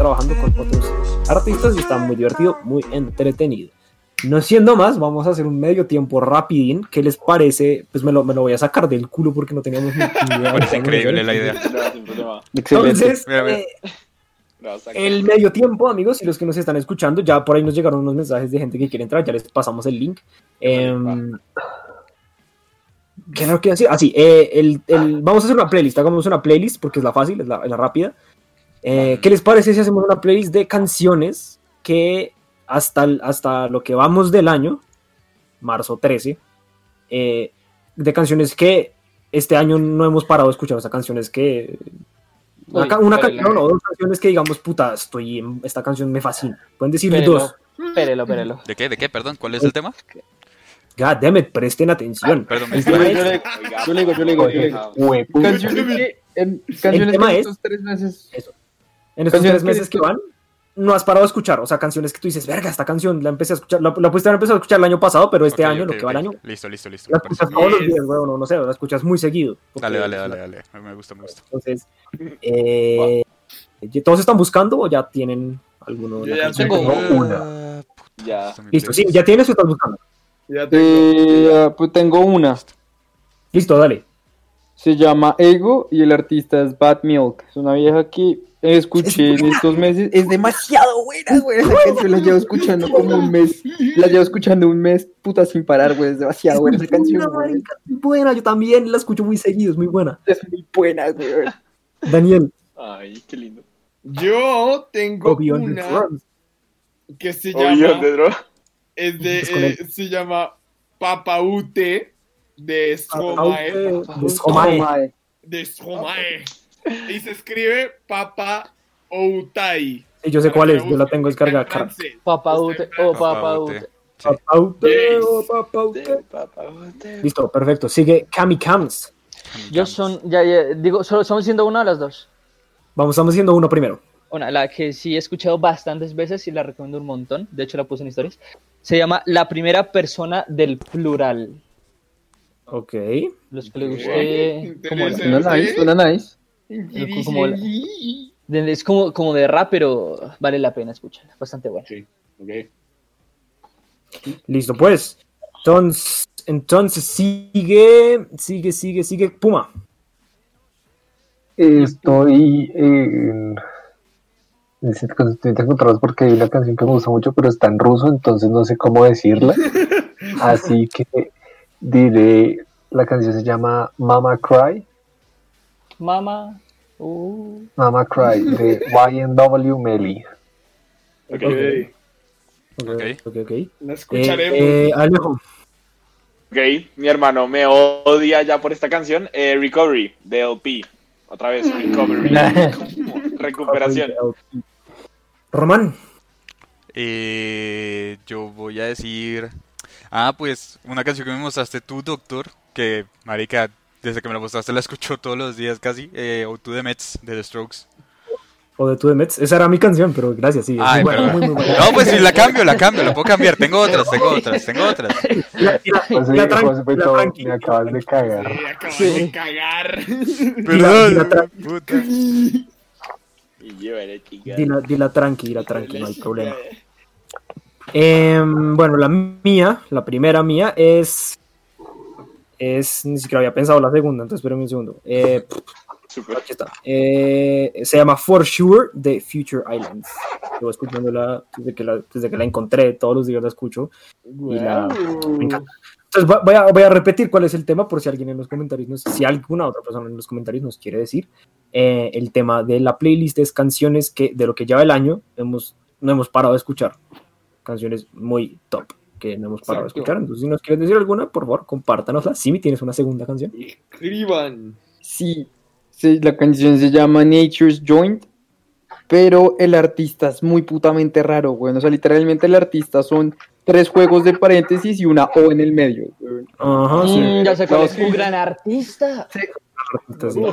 trabajando con otros artistas y está muy divertido, muy entretenido. No siendo más, vamos a hacer un medio tiempo rapidín. ¿Qué les parece? Pues me lo, me lo voy a sacar del culo porque no teníamos ni idea. Parece increíble la idea. Entonces, Mira, mira. eh, el medio tiempo, amigos, y los que nos están escuchando, ya por ahí nos llegaron unos mensajes de gente que quiere entrar, ya les pasamos el link. Em, ¿Qué no quiero decir? Ah, sí, eh, el- el- vamos a hacer una playlist, hagamos una playlist porque es la fácil, es la, es la rápida. Eh, ¿Qué les parece si hacemos una playlist de canciones que hasta, el- hasta lo que vamos del año, marzo 13, eh, de canciones que este año no hemos parado de escuchar, o sea, canciones que... Una, Uy, una canción o dos canciones que digamos, puta, estoy en- esta canción me fascina. Pueden decir Espérelo, dos. espérelo, espérelo. ¿De qué? ¿De qué? Perdón, ¿cuál es el tema? God damn it, presten atención. Perdón, El me- tema Yo le- yo le digo, yo le digo, yo le digo. Canciones que, en, canciones tema que en es- estos tres meses. en estos Canciones tres que meses que van, no has parado de escuchar. O sea, canciones que tú dices, verga, esta canción la empecé a escuchar, la, la pudiste haber empezado a escuchar el año pasado, pero este año, lo que va el año, Listo, listo, listo. la escuchas todos los días, weón, no, no sé, la escuchas muy seguido. porque Dale, dale, dale, dale. Me gusta, me gusta. Entonces, eh, ¿todos están buscando o ya tienen alguno? Yo ya tengo puta, Ya. Listo, sí. ¿ya tienes o estás buscando? Ya tengo. Eh, ah, pues tengo una. Listo, dale. Se llama Ego y el artista es Bad Milk. Es una vieja que escuché en estos meses. Es demasiado buena, güey. Esa canción la llevo escuchando como un mes. La llevo escuchando un mes, puta, sin parar, güey. Es demasiado buena esa canción, Buena, güey. marica, muy buena, yo también la escucho muy seguido, es muy buena. Es muy buena, güey. Daniel, Ay, qué lindo. Yo tengo the una que se llama, Pedro. es de, eh, se llama Papaute de Stromae. De Oh, Stromae. De Stromae. Y se escribe Papa Outai. Sí, yo sé cuál es, yo la tengo descargada. Está en oh. Papaute, Yes. oh. De. Listo, perfecto. Sigue Cami Cams. Yo son, ya, ya, digo, solo estamos haciendo una o las dos. Vamos, estamos haciendo uno primero. Una, la que sí he escuchado bastantes veces y la recomiendo un montón. De hecho, la puse en historias. Se llama La primera persona del plural. Ok. Los que les guste. Como. Suena nice, suena nice. como la- es como, como de rap, pero vale la pena escucharla. Bastante buena. Ok. Listo, pues. Entonces, entonces sigue, sigue, sigue, sigue Puma. Estoy en. Estoy encontrados porque hay una canción que me gusta mucho, pero está en ruso, entonces no sé cómo decirla. Así que diré. La canción se llama Mama Cry. Mama. Uh, Mama Cry de YNW Melly. Ok. Ok. ok, ok. La Eh, escucharemos. eh, Alejo. Ok, mi hermano me odia ya por esta canción. Eh, Recovery, de LP. Otra vez, Recovery. Recuperación. Román. Eh, yo voy a decir. Ah, pues una canción que me mostraste tú, doctor. Que, marica, desde que me la mostraste la escucho todos los días casi. Eh, o tú de Mets, de The Strokes. O de Tu de Mets. Esa era mi canción, pero gracias, sí. Ay, muy buena, perdón. muy, muy buena. No, pues sí, la cambio, la cambio, la puedo cambiar. Tengo otras, tengo otras, tengo otras. La, todo, tranqui- me acabas de cagar. Sí, acabas Sí. de cagar. Perdón, puta. Y llévale, chica. Dila, dila tranqui, dila tranqui, no hay problema. Em, bueno, la mía, la primera mía es. Es. Ni siquiera había pensado la segunda, entonces espérenme un segundo. Eh, Super. aquí está. Eh, se llama For Sure de Future Islands. Llevo escuchándola desde que la, desde que la encontré, todos los días la escucho. Y la, me encanta. Entonces voy a, voy a repetir cuál es el tema por si alguien en los comentarios, nos, si alguna otra persona en los comentarios nos quiere decir. Eh, el tema de la playlist es canciones que de lo que lleva el año hemos, no hemos parado de escuchar. Canciones muy top que no hemos parado Exacto. de escuchar. Entonces, si nos quieres decir alguna, por favor, compártanosla. Simi, ¿tienes una segunda canción? Escriban. Sí, sí, la canción se llama Nature's Joint, pero el artista es muy putamente raro, güey. O sea, literalmente el artista son tres juegos de paréntesis y una O en el medio. güey. Ajá, sí. mm, ya sé cuál No, es. sí. Un gran artista. sí.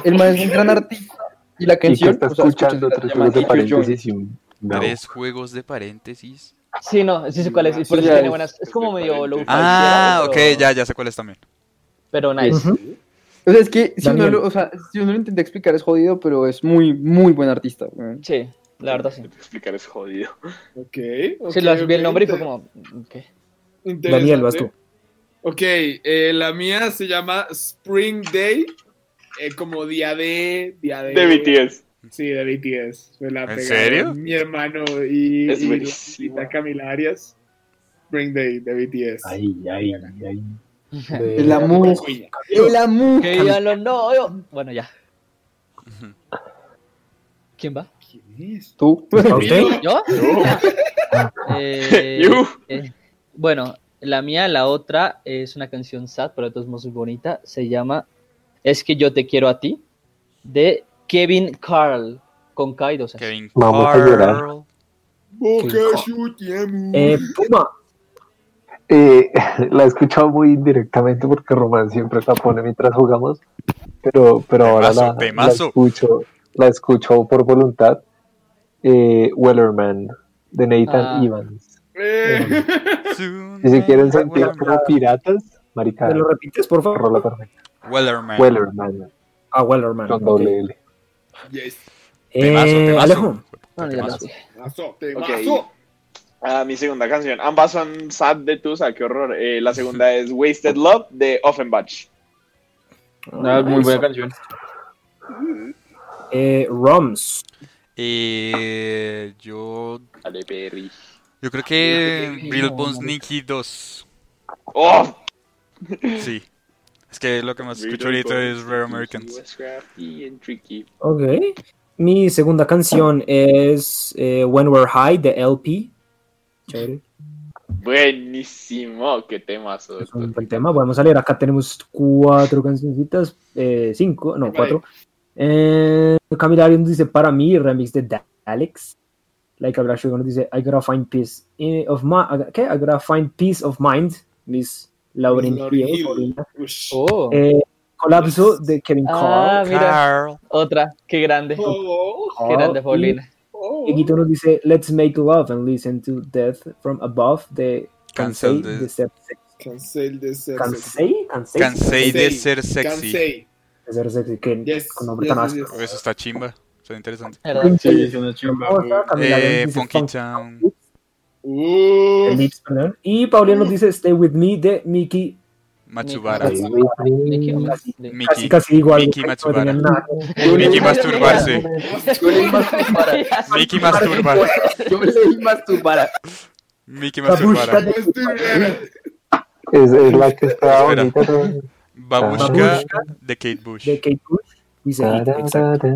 El man es un gran artista. Y la Y que canción, está o sea, escuchando tres se juegos de paréntesis y un no. Tres juegos de paréntesis. Sí, no, sí sé cuál es. Y por Sí, eso tiene es- buenas. Es como medio low Ah, ok, ya, ya sé cuál es también. Pero nice. O sea, es que si uno, lo, o sea, si uno lo intenta explicar es jodido, pero es muy, muy buen artista. Sí, la verdad sí. Explicar es jodido. Ok. ok, Sí, lo vi el nombre y fue como. ¿qué? interesante. Daniel, vas tú. Ok, eh, la mía se llama Spring Day, eh, como día de... Día de, De BTS. Sí, de BTS. Me la ¿En pegaron serio? Mi hermano y, Es y la Camila Arias. Spring Day de BTS. Ay, ay, ay. De- El amor. El amor. Que ya lo no. yo- Bueno, ya. ¿Quién va? ¿Quién es? ¿Tú? ¿Yo? Eh, You. eh, bueno, la mía, la otra, es una canción sad, pero de todos modos muy bonita. Se llama Es que yo te quiero a ti, de Kevin Carl, con K y dos S. Kevin Vamos a llorar. Carl. Te amo. Eh, Puma. Eh, la he escuchado muy indirectamente porque Román siempre la pone mientras jugamos, pero, pero ahora la, escucho, la escucho por voluntad. Eh, Wellerman de Nathan Ah. Evans. Eh, Si se quieren sentir Wellerman. como piratas, marica, ¿Me lo repites, por favor? rola perfecta. Wellerman. Wellerman Ah, Wellerman. con doble L. yes. Eh, Temazo, temazo. Alejo. Temazo. mazo. Ah, mi segunda canción. Ambas son sad de Tusa, qué horror. Eh, la segunda es Wasted Love de Offenbach. Ah, muy buena canción. Eh, Roms. Eh, yo, Dale, Perry. yo creo que Real Bones Nicky 2. ¡Oh! Sí. Es que lo que más escucho ahorita es Rare Americans. Ok. Mi segunda canción es eh, When We're High de LP. Chévere. Buenísimo, qué temazo. Es un buen tema. Vamos a leer. Acá tenemos cuatro cancioncitas. Eh, cinco, no, cuatro. Eh, Camila nos dice para mí, remix de Alex. Like Abra nos dice I gotta find peace eh, of mind. ¿Qué? I gotta find peace of mind. Miss Lauren Hill. Oh. Eh, colapso de Kevin Ah, Carl. mira. Otra. Qué grande. Oh, Qué grande, Paulina. oh. Dieguito nos dice Let's make love and listen to death from above de Cancel Cansei de- ser sexy. Cancel de ser sexy. Cansei, Cansei, Cansei de ser sexy. Cansei. de ser sexy, que Yes, con nombre yes, tan yes, áspero. yes. Eso está chimba. Es una Eh, Funky Funk Town. El Lips, perdón. Y Paulina nos dice Stay With Me de Miki. Matsubara. Mickey, ¿o Casi, Mickey. igual. Miki no Matsubara. Mickey leí- masturbarse. Yo leí masturbara. Mickey masturbar. Yo leí masturbara. Mickey Babushka masturbar. de, Es, es la que está bonita. Babushka de Kate Bush. de Kate Bush. Dice exacto.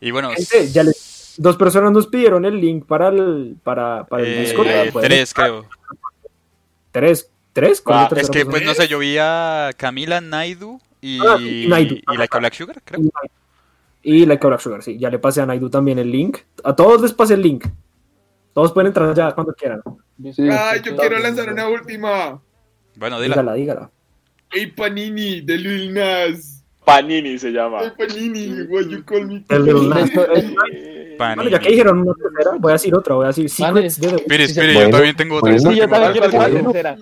Y bueno, Gente, ya les- dos personas nos pidieron el link para el, para, para el eh, Discord. Pueden- tres creo. Tres. ¿Tres? ¿Cuál Ah, es que persona? pues no sé, yo vi a Camila Naidu y, Ah, Naidu. y Like a Black Sugar, creo. Y Like a Black Sugar, sí. Ya le pasé a Naidu también el link. A todos les pasé el link. Todos pueden entrar ya cuando quieran. Sí. Ay, yo quiero lanzar una última. Bueno, dila. Dígala, dígala. Ey, Panini, de Lil Nas. Panini se llama. Panini, what you call me? El. Eh, Bueno, ya que dijeron una tercera, voy a decir otra. Voy a decir Secrets de The Espere, Sí, espere, sí. yo también tengo otra. bueno. Sí, yo también quiero ¿Cuál, decir la cuál? tercera.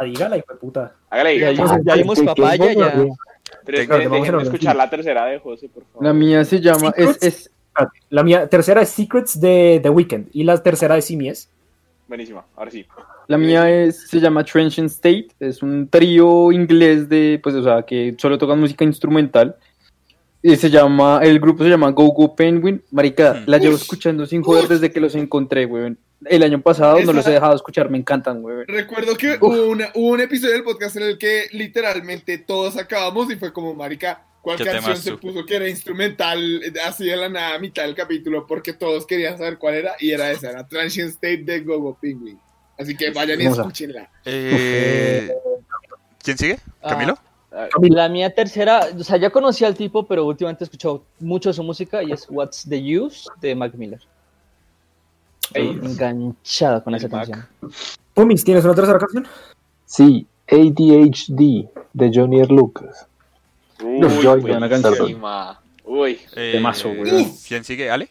Ah, dígala, hijo de puta. Hágale. Ya, vimos- ya vimos papaya, ya. déjenme escuchar la tercera de José, por favor. La mía se llama. Es, La mía, tercera es Secrets de The Weeknd. Y la tercera es Simies. Buenísima, ahora sí. La mía es, se llama Trenchant State. Es un trío inglés de. Pues, o sea, que solo tocan música instrumental. Y se llama. El grupo se llama Go Go Penguin. Marica, Hmm. la llevo Uf, escuchando sin joder desde que los encontré, weón. El año pasado no los he dejado escuchar, me encantan, weón. Recuerdo que hubo, una- hubo un episodio del podcast en el que literalmente todos acabamos y fue como, marica, ¿cuál ¿Qué canción se puso que era instrumental así de la nada mitad del capítulo? Porque todos querían saber cuál era y era esa, era Transient State de Gogo Penguin. Así que vayan y escúchenla. Eh, ¿Quién sigue? Ah. ¿Camilo? La mía tercera, o sea, ya conocí al tipo, pero últimamente he escuchado mucho de su música y es What's the Use de Mac Miller. Ey, Enganchado con esa Mac. canción. Pumis, ¿tienes una tercera canción? Sí, ADHD de Johnny R. Lucas. Uy, Joy, buena canción. Uy, Eh, Temazo, güey. ¿Quién sigue? ¿Ale?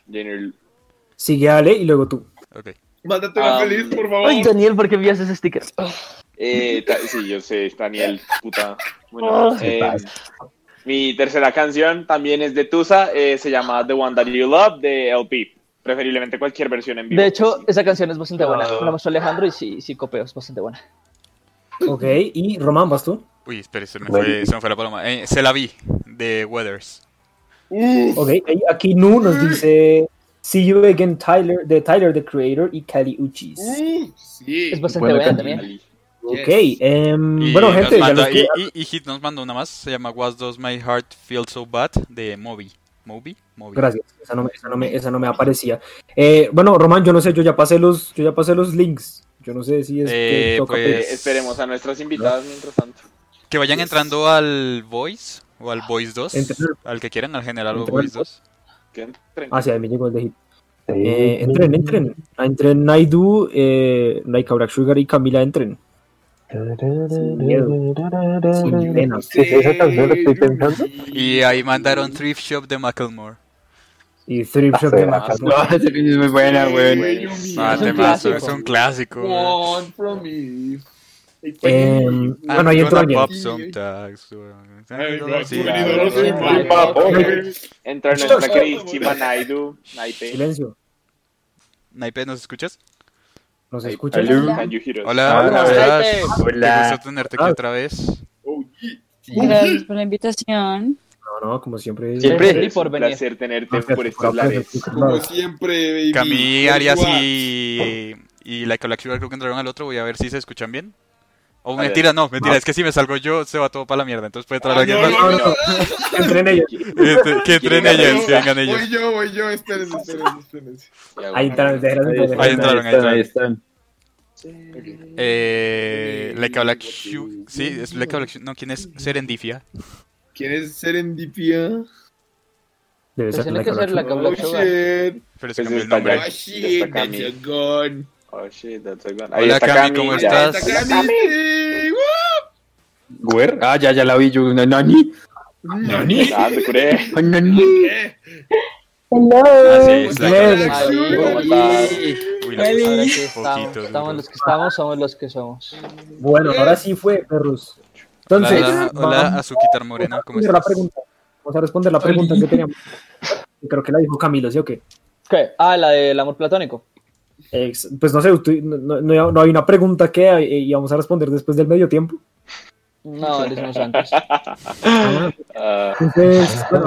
Sigue Ale y luego tú. Ok. Mándate una Ah, feliz, por favor. Ay, Daniel, ¿por qué envías ese sticker? Eh, sí, yo sé, Daniel, puta. Bueno, eh, mi tercera canción también es de Tusa, eh, se llama The One That You Love de LP. Preferiblemente cualquier versión en vivo. De hecho, Sí. esa canción es bastante buena. Me la mostró Alejandro y sí, sí copeo, es bastante buena. Ok, y Román, ¿vas tú? Uy, espere, se me fue, se me fue la paloma. Eh, se la vi, de Weathers. Ok, aquí Nu nos dice See You Again Tyler, de Tyler the Creator y Kali Uchis. Uh, sí. Es bastante Buena también. Ok, em, Y bueno, gente, ya manda- que- y, y- y Hit nos mandó una más, se llama What Does My Heart Feel So Bad de Moby. ¿Moby? Moby. Gracias, esa no me, esa no me, esa no me aparecía. Eh, bueno, Román, yo no sé, yo ya pasé los, yo ya pasé los links. Yo no sé si es que Eh, toca pues- esperemos a nuestras invitadas mientras tanto. Que vayan entrando al Voice o al Voice 2, Entre- al que quieran, al general o Voice 2. Que entren. Ah, sí, ahí me llegó el de hit. Eh, entren, entren. Entren Naidu, eh, Sugar y Camila, entren. Sin pena. Sí, sí, esa canción la estoy pensando. Y ahí mandaron Thrift Shop de Macklemore. Y Thrift Shop Ah, de. No, esa canción es muy buena, güey. Ah, Es un clásico. One from me. Eh, bueno, ahí entró alguien. Entra nuestra queridísima Naidu. Naipe. Silencio. Naipe, ¿nos escuchas? ¿Nos escuchas? Hola, hola, estás? Hola. gusto tenerte aquí ah. otra vez. Oh, Gracias por la invitación. No, no, como siempre. Siempre por. Un placer tenerte por estos lares. Como siempre, baby. Camille, Arias y, y la que creo que entraron al otro. Voy a ver si se escuchan bien. O A mentira, no, mentira, es que si me salgo yo se va todo para la mierda. Entonces puede entrar Ah, alguien más. no, No, no, entren ellos. Que entren ellos, que vengan ellos. Voy yo, voy yo, espérense, espérense, espérense. Ahí déjenlos. Ahí entraron, ahí Ahí entraron. están. Eh, Laika Black Sugar. Sí, es Black Sugar. No, ¿quién es? Serendipia. ¿Quién es Serendipia? Debe ser Laika que la Oh. Pero se cambió el está nombre. Oh, shit, that's a gun. Oh shit, that's a gun. Ahí Hola, está Cami, Cami, ¿cómo ya. estás? Está Cami. Güer. Ah, ya, ya la vi yo. Nani. Nani. Nani. ¿Qué? Ah, sí, es Laika Bien. Black Ahí, Sugar. ¿Cómo estás? Uy, estamos. poquito Estamos los que estamos, somos los que somos. Bueno, ahora sí fue, perros. Entonces, Hola, hola, Azuquitar Moreno, a ¿cómo responder la estás? pregunta. Vamos a responder la pregunta que teníamos. Creo que la dijo Camilo, ¿sí o qué? ¿Qué? Ah, la del amor platónico. Pues no sé, no, hay una pregunta que eh, íbamos a responder después del medio tiempo. No, lo hicimos antes. Ah. Entonces, me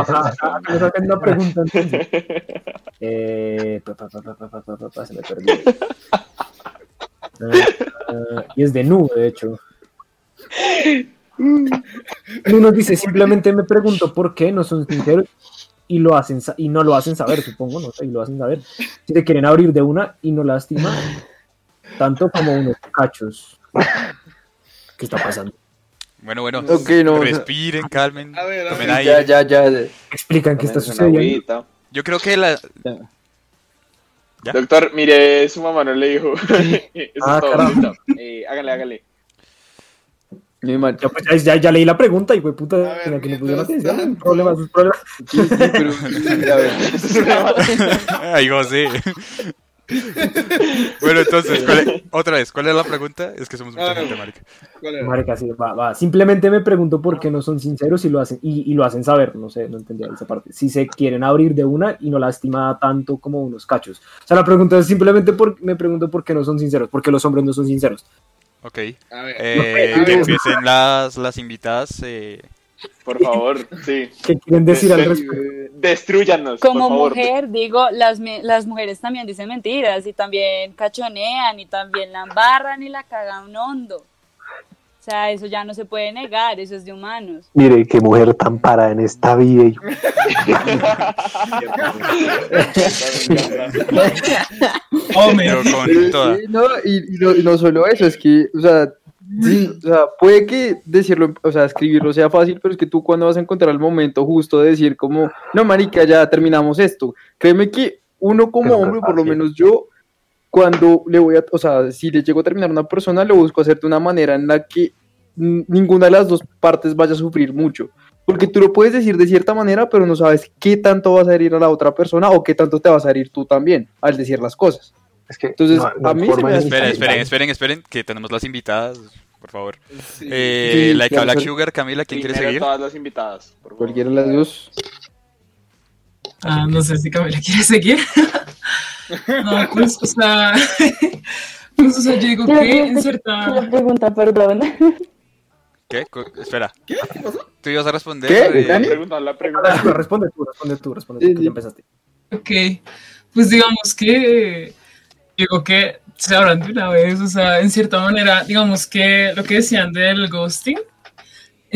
una pregunta se me perdió. Ah, y es de nube, de hecho. Uno dice, simplemente me pregunto por qué no son sinceros y lo hacen y no lo hacen saber, supongo, no sé, y lo hacen saber. Si te quieren abrir de una y no lastima tanto como unos cachos. ¿Qué está pasando? Bueno, bueno, no, respiren, calmen, A ver, a tomen ver. aire. Ya, ya, ya. Explican qué está sucediendo. agüita. Yo creo que la... ¿Ya? Doctor, mire, su mamá no le dijo. Eso Ah, es todo. Eh, hágale, hágale. Ya, pues, ya, ya- ya leí la pregunta y fue puta ver, que mientras pusieron atención. Problemas, sus problemas. Sí, pero. José. bueno, entonces, ¿cuál es- otra vez, ¿cuál es la pregunta? Es que somos mucha Ah, gente, marica. Marica, sí, va, va. Simplemente me pregunto por qué no son sinceros y lo hacen y, y lo hacen saber. No sé, no entendía esa parte. Si se quieren abrir de una y no lastima tanto como unos cachos. O sea, la pregunta es simplemente por, me pregunto por qué no son sinceros, porque los hombres no son sinceros. Ok. A ver. Eh, No, que pero- empiecen las, las invitadas. Eh, Por favor, sí. ¿Qué quieren decir al respecto? de- Destruyanos. Como por favor. mujer, digo, las, las mujeres también dicen mentiras y también cachonean y también la embarran y la cagan hondo. O sea, eso ya no se puede negar, eso es de humanos. Mire, qué mujer tan parada en esta vida. y yo, pero con toda. Sí, no, y, y no, y no solo eso, es que, o sea, sí, o sea, puede que decirlo, o sea, escribirlo sea fácil, pero es que tú cuando vas a encontrar el momento justo de decir como, no, marica, ya terminamos esto. Créeme que uno como hombre, por lo menos yo, cuando le voy a, o sea, si le llego a terminar a una persona, lo busco hacer de una manera en la que ninguna de las dos partes vaya a sufrir mucho. Porque tú lo puedes decir de cierta manera, pero no sabes qué tanto vas a herir a la otra persona o qué tanto te vas a herir tú también al decir las cosas. Es que Entonces, no- no a mí se me hace- Esperen, esperen, esperen, esperen, que tenemos las invitadas, por favor. Sí. Eh, Sí, Black. Sugar, Camila, ¿quién quiere seguir? todas las invitadas. por favor. Cualquiera de las dos. Ah, no sé si Camila quiere seguir. no, pues, o sea, pues, o sea, yo digo que en que- cierta... La pregunta, perdón. ¿Qué? Espera. ¿Qué? ¿Qué pasó? ¿Tú ibas a responder? ¿Qué? eh, La ¿Dani? pregunta, la pregunta. Responde, responde tú, responde tú, responde tú, que ya empezaste. Ok, pues digamos que digo que se hablan de una vez, o sea, en cierta manera, digamos que lo que decían del ghosting,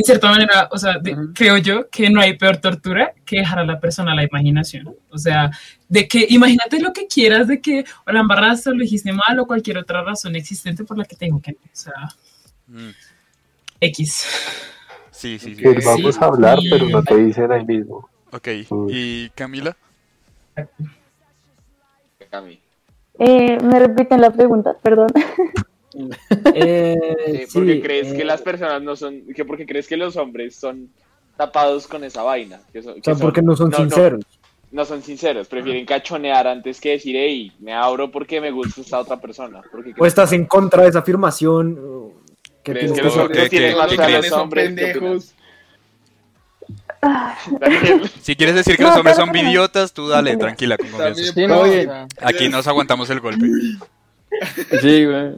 en cierta manera, o sea, de- creo yo que no hay peor tortura que dejar a la persona a la imaginación. O sea, de que imagínate lo que quieras, de que o la embarraste o lo dijiste mal o cualquier otra razón existente por la que tengo que, o sea, mm, X. Sí, sí, sí. que vamos a hablar, pero no te dicen ahí mismo. Ok. Uy. ¿Y Camila? Cami. Eh, me repiten la pregunta, perdón. Eh, ¿Por qué sí, crees que eh, las personas no son, que porque crees que los hombres son tapados con esa vaina? Que son, O sea, que porque no son sinceros. No, son sinceros, prefieren cachonear antes que decir, hey, me abro porque me gusta esta otra persona. Porque O estás en contra de esa afirmación. ¿Qué ¿Crees que los hombres que- tienen más a los son hombres? Daniel, Si quieres decir que No, los hombres son idiotas, tú dale, tranquila, con confianza. Aquí nos aguantamos el golpe. Sí, güey.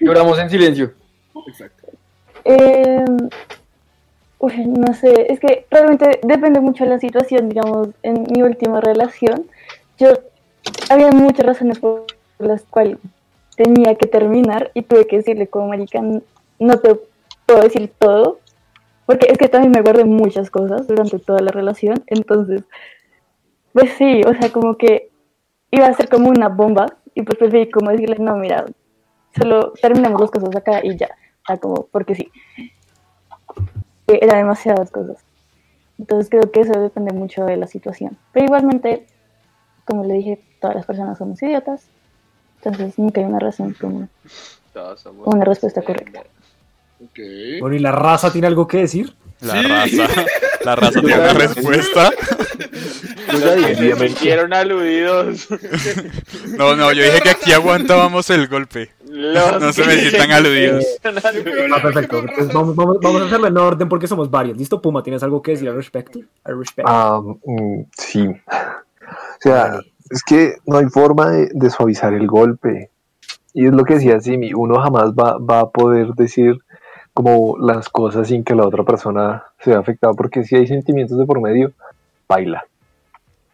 Lloramos en silencio. Exacto. Eh, uy, no sé, es que realmente depende mucho de la situación, digamos, en mi última relación, yo había muchas razones por las cuales tenía que terminar y tuve que decirle como marica, no te puedo decir todo, porque es que también me guardé muchas cosas durante toda la relación, entonces, pues sí, o sea, como que iba a ser como una bomba y pues preferí como decirle, no, mira, solo terminemos las cosas acá y ya. O sea, como, porque sí. Era demasiadas cosas. Entonces creo que eso depende mucho de la situación. Pero igualmente, como le dije, todas las personas somos idiotas. Entonces nunca hay una razón somos una respuesta correcta. Ok. Bueno, ¿y la raza tiene algo que decir? La Sí. raza. La raza tiene una respuesta. Yo ya dije. Se sintieron aludidos. No, no, yo dije que aquí aguantábamos el golpe. Los No se me sientan aludidos. Ah, perfecto. Entonces, vamos, vamos, vamos a hacerlo en orden porque somos varios. ¿Listo, Puma? ¿Tienes algo que decir al respecto? Al respecto. Ah, mm, sí. O sea, es que no hay forma de, de suavizar el golpe. Y es lo que decía Simi, uno jamás va, va a poder decir como las cosas sin que la otra persona se vea afectada, porque si hay sentimientos de por medio, baila.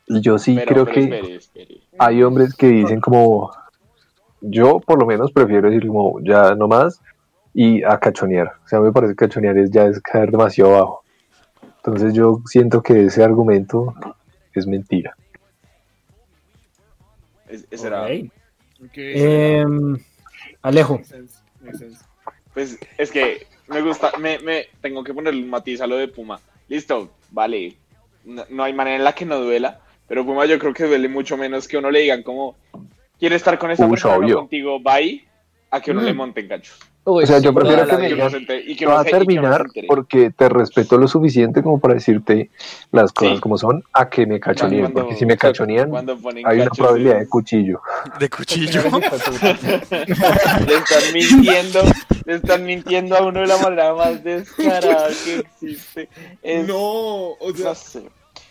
Yo sí Pero, creo pero que espere, espere. hay hombres que dicen como, yo por lo menos prefiero decir como, ya no más, y a cachonear. O sea, me parece que cachonear es ya es caer demasiado abajo. Entonces yo siento que ese argumento es mentira. Es- Alejo. Makes sense, makes sense. Pues es que me gusta, me, me tengo que ponerle un matiz a lo de Puma. Listo, vale. No, no hay manera en la que no duela, pero Puma yo creo que duele mucho menos que uno le digan como, quiere estar con esa Uy, persona obvio. contigo, bye, a que uno Mm. le monten cachos. Uy, O sea, yo prefiero que me que No uno va a terminar porque te respeto lo suficiente como para decirte las cosas Sí. como son a que me cachoneen, Cuando- porque si me ponen hay una probabilidad de cuchillo. De cuchillo. le están mintiendo, le están mintiendo a uno de la manera más descarada que existe. Es, No, o sea, no sé.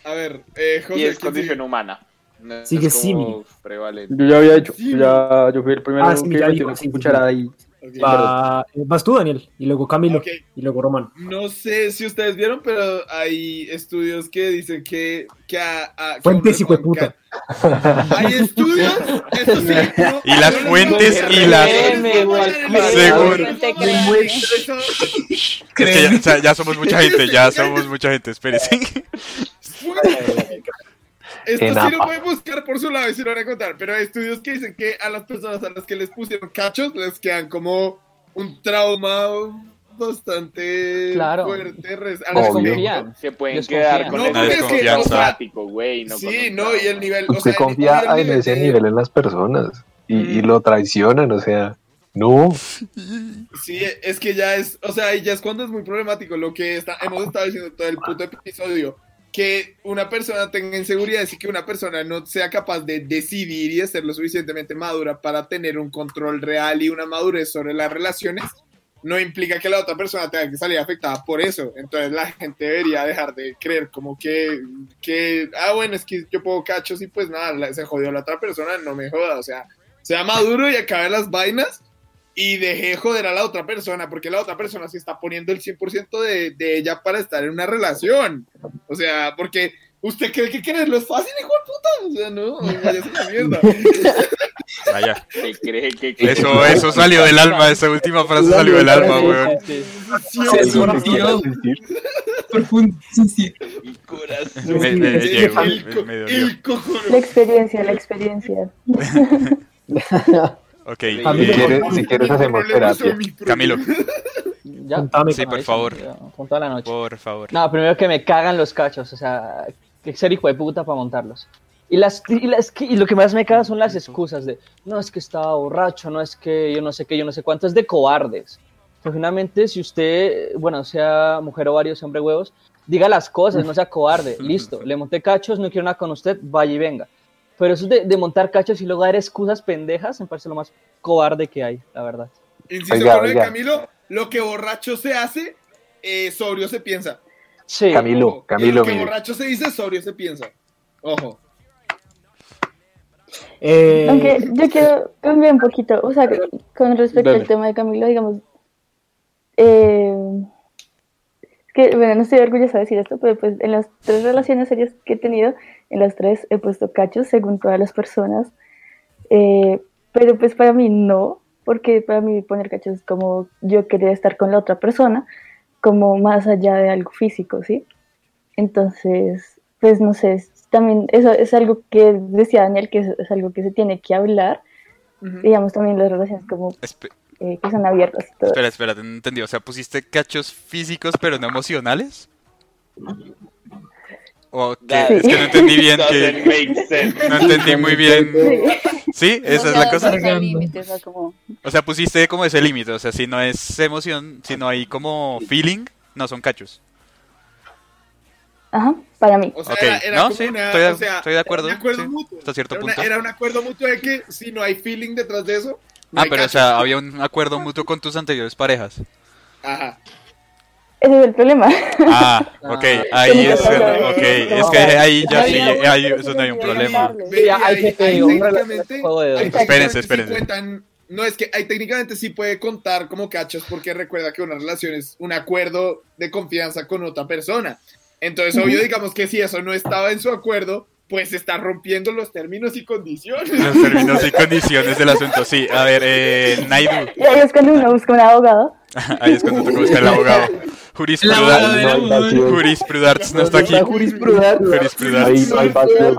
A ver, eh, y José, es ¿quién condición sigue? humana. No es Sigue Simi. prevalente. Yo ya había hecho. Sí, yo ya, yo fui el primero Ah, sí, que una sí, sí, cucharada ahí. Ok. Va- vas tú, Daniel. Y luego Camilo. Ok. Y luego Román. No sé si ustedes vieron, pero hay estudios que dicen que, que a, a- que Fuentes, con puta. Hay estudios, esto sí, no- Y las no fuentes y las-. Eso- Es que ya, o sea, ya somos mucha gente, ya somos mucha gente, espérense. Esto En sí lo APA. pueden buscar por su lado y se lo van a contar, pero hay estudios que dicen que a las personas a las que les pusieron cachos les quedan como un trauma bastante Claro. fuerte. Desconfían. Se pueden Desconfían. quedar con No, el porque es que, desconfianza. o sea. No sí, no, y el nivel. o Usted sea, el- confía el en ese de- nivel en las personas y, y Mm. lo traicionan, o sea, No, Sí, es que ya es, o sea, ya es cuando es muy problemático lo que está, hemos estado diciendo todo el puto episodio, que una persona tenga inseguridades y que una persona no sea capaz de decidir y de ser lo suficientemente madura para tener un control real y una madurez sobre las relaciones, no implica que la otra persona tenga que salir afectada por eso. Entonces la gente debería dejar de creer como que, que ah, bueno, es que yo puedo cachos y pues nada, se jodió la otra persona, no me joda, o sea, sea maduro y acabe las vainas y deje joder a la otra persona, porque la otra persona se está poniendo el 100% de, de ella para estar en una relación. O sea, porque usted cree que quererlo es fácil, hijo de puta. O sea, no, vaya a la mierda. Vaya. ¿Qué cree que qué? Eso, eso salió del alma, esa última frase salió del alma, weón. Se surgió profundo. Sí, sí. Mi corazón. Me, me Sí, llegó, el me, co- me dolió. el cojones. La experiencia, la experiencia. Ok, si eh, quieres, si quieres hacemos terapia. Camilo, ¿Ya? Contame Sí, por favor. Ya, Con toda la noche. por favor. No, primero que me cagan los cachos, o sea, que ser hijo de puta para montarlos. Y, las, y, las, y lo que más me caga son las excusas de, no es que estaba borracho, no es que yo no sé qué, yo no sé cuánto, es de cobardes. Finalmente, si usted, bueno, sea mujer o varios, hombre huevos, diga las cosas, no sea cobarde, listo, le monté cachos, no quiero nada con usted, vaya y venga. Pero eso de, de montar cachos y luego dar excusas pendejas, me parece lo más cobarde que hay, la verdad. Insisto Oiga, con lo de oiga. Camilo, lo que borracho se hace, eh, sobrio se piensa. Sí, Camilo, Ojo, y Camilo, lo que mire. borracho se dice, sobrio se piensa. Ojo. Eh, Aunque yo quiero cambiar un poquito, o sea, con respecto Dale. al tema de Camilo, digamos, eh, que, bueno, no estoy orgullosa de decir esto, pero pues en las tres relaciones serias que he tenido, en las tres he puesto cachos según todas las personas, eh, pero pues para mí no, porque para mí poner cachos es como yo quería estar con la otra persona, como más allá de algo físico, ¿sí? Entonces, pues no sé, también eso es algo que decía Daniel, que es, es algo que se tiene que hablar, digamos también las relaciones como Espe- eh, que son abiertas y todo. espera, espera, no entendí. O sea, pusiste cachos físicos pero no emocionales. ¿O qué? Sí. Es que no entendí bien que... No entendí muy bien. ¿Sí? Esa es la cosa. O sea, como... O sea, pusiste como ese límite. O sea, si no es emoción, si no hay como feeling, no son cachos. Ajá, para mí. O sea, Ok, era, era no, sí, una- estoy de- o sea, estoy de acuerdo, era un acuerdo sí, mutuo. hasta cierto Era una- punto. Era un acuerdo mutuo de que si no hay feeling detrás de eso. No Ah, pero o sea, había un acuerdo mutuo con tus anteriores parejas. Ajá. Ese es el problema. Ah, ok, ahí es, ok, es que ahí ya sí, ahí eso no hay un problema. ahí- ahí técnicamente- Espérense, sí espérense. cuentan- no, es que ahí técnicamente sí puede contar como cachos porque recuerda que una relación es un acuerdo de confianza con otra persona. Entonces, obvio, digamos que si eso no estaba en su acuerdo, pues se está rompiendo los términos y condiciones. Los términos y condiciones del asunto, sí. A ver, eh, Naidu, Y ahí es cuando uno busca un abogado. ahí es cuando toca buscar el abogado. Jurisprudarts no está aquí.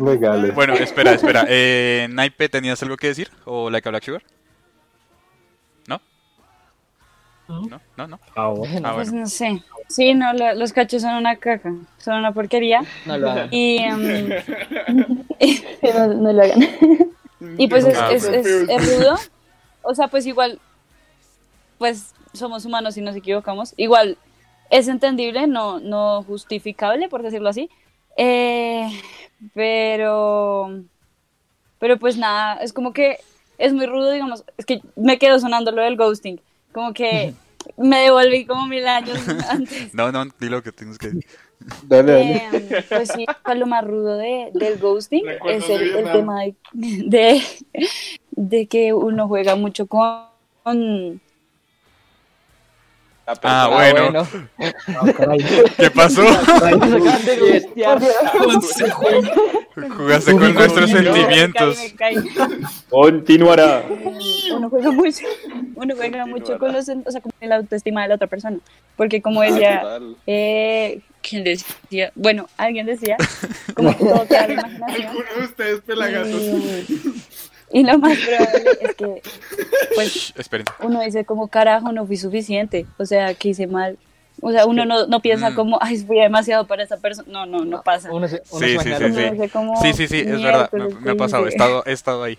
legales. Bueno, espera, espera. Eh, Naipe, ¿tenías algo que decir? ¿O Like a Black Sugar? ¿No? ¿No? ¿No? ah, bueno. Ah, Pues no sé. Sí, no, lo- los cachos son una caca, son una porquería. No lo hagan. Y, em, no, no lo hagan. y pues es, Ah, es- es rudo. O sea, pues igual, pues somos humanos y nos equivocamos. Igual es entendible, no, no justificable, por decirlo así. Eh, pero, pero pues nada, es como que es muy rudo, digamos, es que me quedo sonando lo del ghosting. Como que me devolví como mil años antes. No, no, di lo que tienes que. Dale, dale. Eh, pues sí, lo más rudo de, del ghosting es el, tema de, de, de que uno juega mucho con, Ah, bueno. Ah, caray. ¿Qué pasó? Jugaste con nuestros sentimientos. Continuará. Uno juega mucho, uno juega mucho con los, o sea, con la autoestima de la otra persona, porque como decía, Total. eh, ¿quién decía? Bueno, alguien decía, como que todo queda a la imaginación. Alguno de ustedes pelagatos. Y, lo más probable es que, pues, esperen. uno dice como carajo no fui suficiente, o sea, que hice mal. O sea, uno no, no piensa Mm. como, ay, fui demasiado para esa persona. No, no, no pasa. Uno se, uno Sí, sí, sí, Uno sí. como, Sí, sí, sí, es verdad. Me, "Miércoles, me ha ¿qué pasado. He hice?". estado, he estado ahí.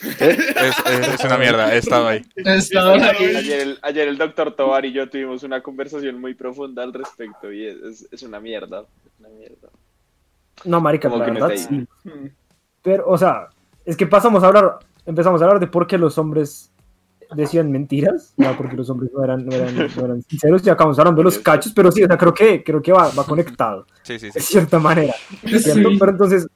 Es, es- es una mierda, he estado ahí. Estaba ahí. Ayer el, ayer el doctor Tobar y yo tuvimos una conversación muy profunda al respecto y es, es- es una mierda. Una mierda. No, marica, la no verdad ahí. sí. Pero, o sea, es que pasamos a hablar, empezamos a hablar de por qué los hombres decían mentiras, no porque los hombres no eran, no eran, no eran sinceros, y acabamos hablando de los cachos, pero sí, o sea, creo que, creo que va, va conectado, Sí, sí, de sí. cierta manera. Pero entonces,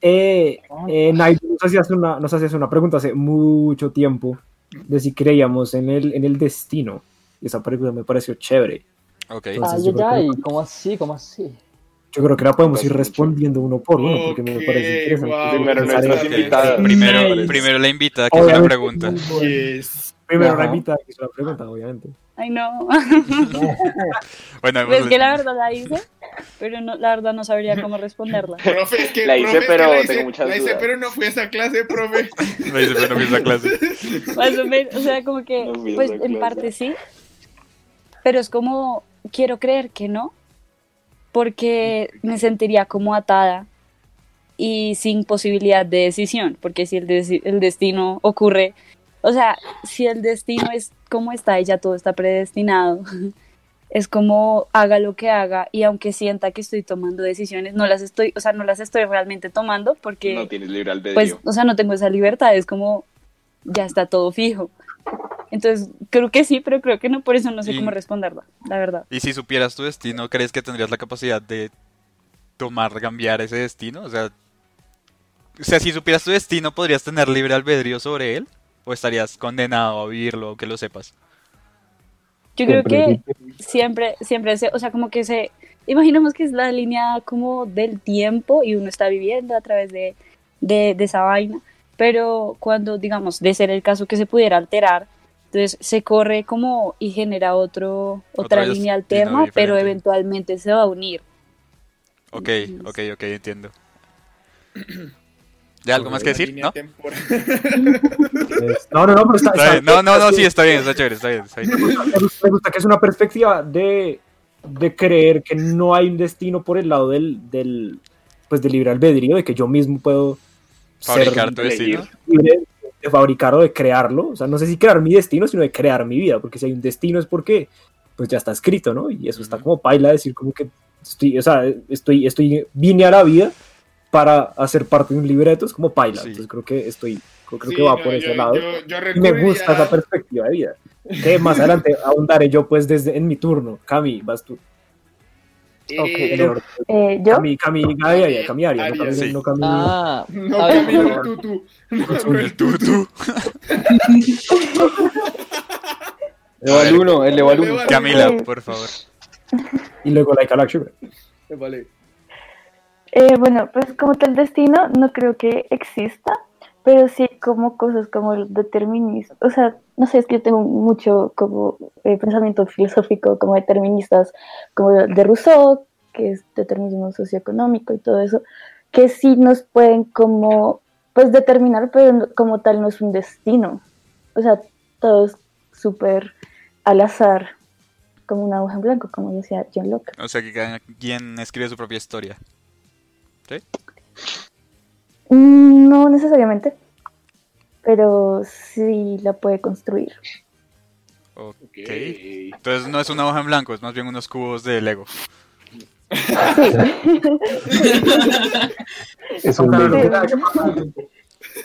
eh, eh, Nigel nos hacías una, nos hacías una pregunta hace mucho tiempo de si creíamos en el, en el destino. Y esa pregunta me pareció chévere. Ok. Entonces, Ay, ay, ay, ¿cómo así? ¿Cómo así? Yo creo que la podemos ir respondiendo uno por uno, porque me Ok, parece interesante. wow. Primero invitadas. Primero, Nice. primero la invitada que hizo la Obviamente, pregunta. Yes. Primero Ajá. la invitada que hizo la pregunta, obviamente. Ay, no. Bueno, Pues que la verdad la hice, pero no, la verdad no sabría cómo responderla. Profe, es que, La hice, profe, es que pero la hice, tengo muchas la hice, dudas. pero no fui a esa clase, profe. me dice, pero no fui a esa clase. Más o menos, o sea, como que, No pues en clase. parte sí, pero es como, quiero creer que no, porque me sentiría como atada y sin posibilidad de decisión, porque si el, desi- el destino ocurre, o sea, si el destino es como está y ya todo está predestinado, es como haga lo que haga y aunque sienta que estoy tomando decisiones, no las estoy, o sea, no las estoy realmente tomando porque No tienes libre albedrío. pues, o sea, no tengo esa libertad, es como, ya está todo fijo. Entonces, creo que sí, pero creo que no, por eso no sé Y- cómo responderla, la verdad. Y si supieras tu destino, ¿crees que tendrías la capacidad de tomar, cambiar ese destino? O sea, o sea, si supieras tu destino, ¿podrías tener libre albedrío sobre él? ¿O estarías condenado a vivirlo, que lo sepas? Yo creo que siempre, siempre, se, o sea, como que se, imaginemos que es la línea como del tiempo y uno está viviendo a través de, de, de esa vaina, pero cuando, digamos, de ser el caso que se pudiera alterar, entonces se corre como y genera otro, otra Otro línea alterna, pero eventualmente se va a unir. Ok, ok, ok, entiendo. ¿Ya algo más que decir? ¿No? No, no, no, pero está, Está está- bien. No, no, no, sí, está bien, está chévere, está bien. Está bien. me gusta, me gusta que es una perspectiva de, de creer que no hay un destino por el lado del, del, pues, del libre albedrío, de que yo mismo puedo Fabricar tu destino. libre de fabricarlo, de crearlo. O sea, no sé si crear mi destino, sino de crear mi vida, porque si hay un destino es porque pues ya está escrito, ¿no? Y eso está como paila decir como que estoy, o sea, estoy, estoy, vine a la vida para hacer parte de un libreto, es como paila. Sí. Entonces creo que estoy, creo, Sí, que va no, por ese yo- lado. yo- yo y me gusta esa perspectiva de vida. Que más adelante ahondaré yo pues desde en mi turno. Cami, vas tú. Eh, En orden. Eh, ¿Yo? Cami, Cami, Cami, Aria, Cami, Aria, no Aria, Cami, sí. no Cami. Ah, No, tutú. No, El tutu. El uno, eleva el uno. Eleva- Camila, por favor. Y luego Like a Luxury. Vale. Eh, bueno, pues como tal destino no creo que exista, pero sí como cosas como el determinismo. O sea, no sé, es que yo tengo mucho como eh, pensamiento filosófico como deterministas, como de Rousseau, que es determinismo socioeconómico y todo eso, que sí nos pueden como, pues determinar, pero como tal no es un destino. O sea, todo es súper al azar, como una hoja en blanco, como decía John Locke. O sea, que cada quien escribe su propia historia. Mm, No necesariamente, pero sí la puede construir. Ok. Ok. Entonces no es una hoja en blanco, es más bien unos cubos de Lego. Es un Lego.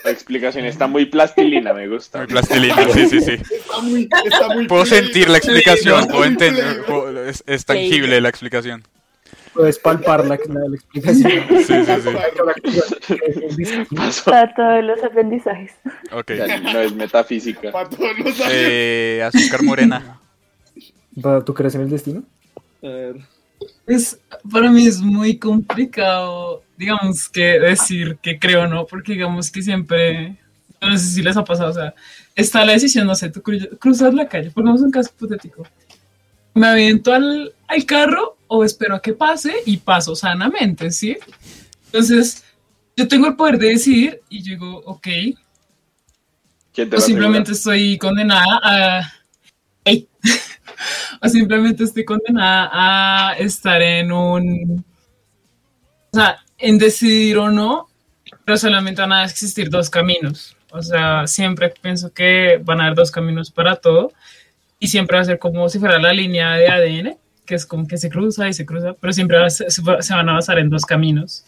La explicación está muy plastilina, me gusta. Muy plastilina, sí, sí, sí. Está muy, está muy Puedo sentir la explicación, puedo entender, play. puedo- es, es tangible la explicación. Puedes palpar la, la, la explicación. Sí, sí, sí. Para todos los aprendizajes. Ok. Ya, No es metafísica. Para todos los. Eh, azúcar morena. ¿Tú crees en el destino? A ver. Es, para mí es muy complicado, digamos, que decir que creo o no, porque digamos que siempre, no sé si les ha pasado, o sea, está la decisión, no sé, tú cru- cruzas la calle, pongamos un caso hipotético, me aviento al, al carro o espero a que pase y paso sanamente, ¿sí? Entonces, yo tengo el poder de decidir y yo digo, ok, ¿Quién te o simplemente estoy condenada a... O simplemente estoy condenada a estar en un... O sea, en decidir o no, pero solamente van a existir dos caminos. O sea, siempre pienso que van a haber dos caminos para todo y siempre va a ser como si fuera la línea de ADN, que es como que se cruza y se cruza, pero siempre se va- se van a basar en dos caminos.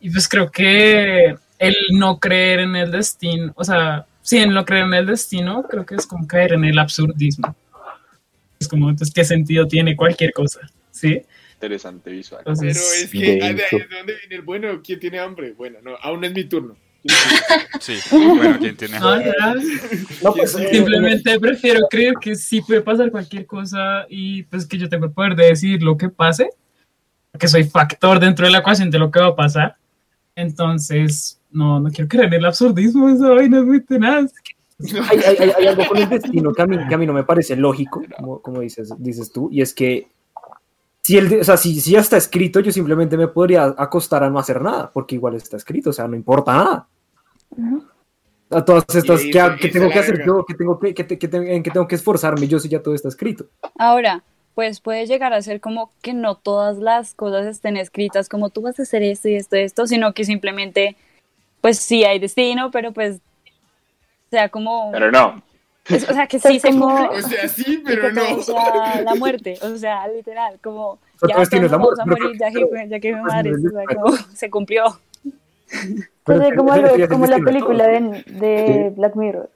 Y pues creo que el no creer en el destino, o sea, sí, el no creer en el destino, creo que es como caer en el absurdismo. Es como, entonces, ¿qué sentido tiene cualquier cosa? ¿Sí? Interesante visual. Pero Entonces, es que de ahí Denso. es de donde viene el bueno. ¿Quién tiene hambre? Bueno, no, aún no es mi turno. Sí, bueno, ¿quién tiene? no, No, pues, eh, simplemente prefiero creer que sí puede pasar cualquier cosa y pues que yo tengo el poder de decir lo que pase, que soy factor dentro de la ecuación de lo que va a pasar. Entonces, no, no quiero creer en el absurdismo, esa vaina es muy tenaz. hay, hay- hay- hay algo con el destino que a mí, que a mí no me parece lógico, como, como dices, dices tú, y es que si, el, o sea, si, si ya está escrito, yo simplemente me podría acostar a no hacer nada, porque igual está escrito, o sea, no importa nada. A todas estas, Y ¿qué, irse- qué irse tengo que hacer yo? ¿Qué tengo que, qué te- ¿En qué tengo que esforzarme yo si ya todo está escrito? Ahora, pues puede llegar a ser como que no todas las cosas estén escritas como tú vas a hacer esto y esto y esto, sino que simplemente, pues sí hay destino, pero pues sea como, Pero no. Es- o sea, que sí se como- cumple. O sea, sí, pero no. la muerte, o sea, literal, como ya todos vamos muerte, a pero- morir, ya que, ya que pero- madres, o sea, como se cumplió. Pero Pues es como, ya como la película de, de Black Mirror.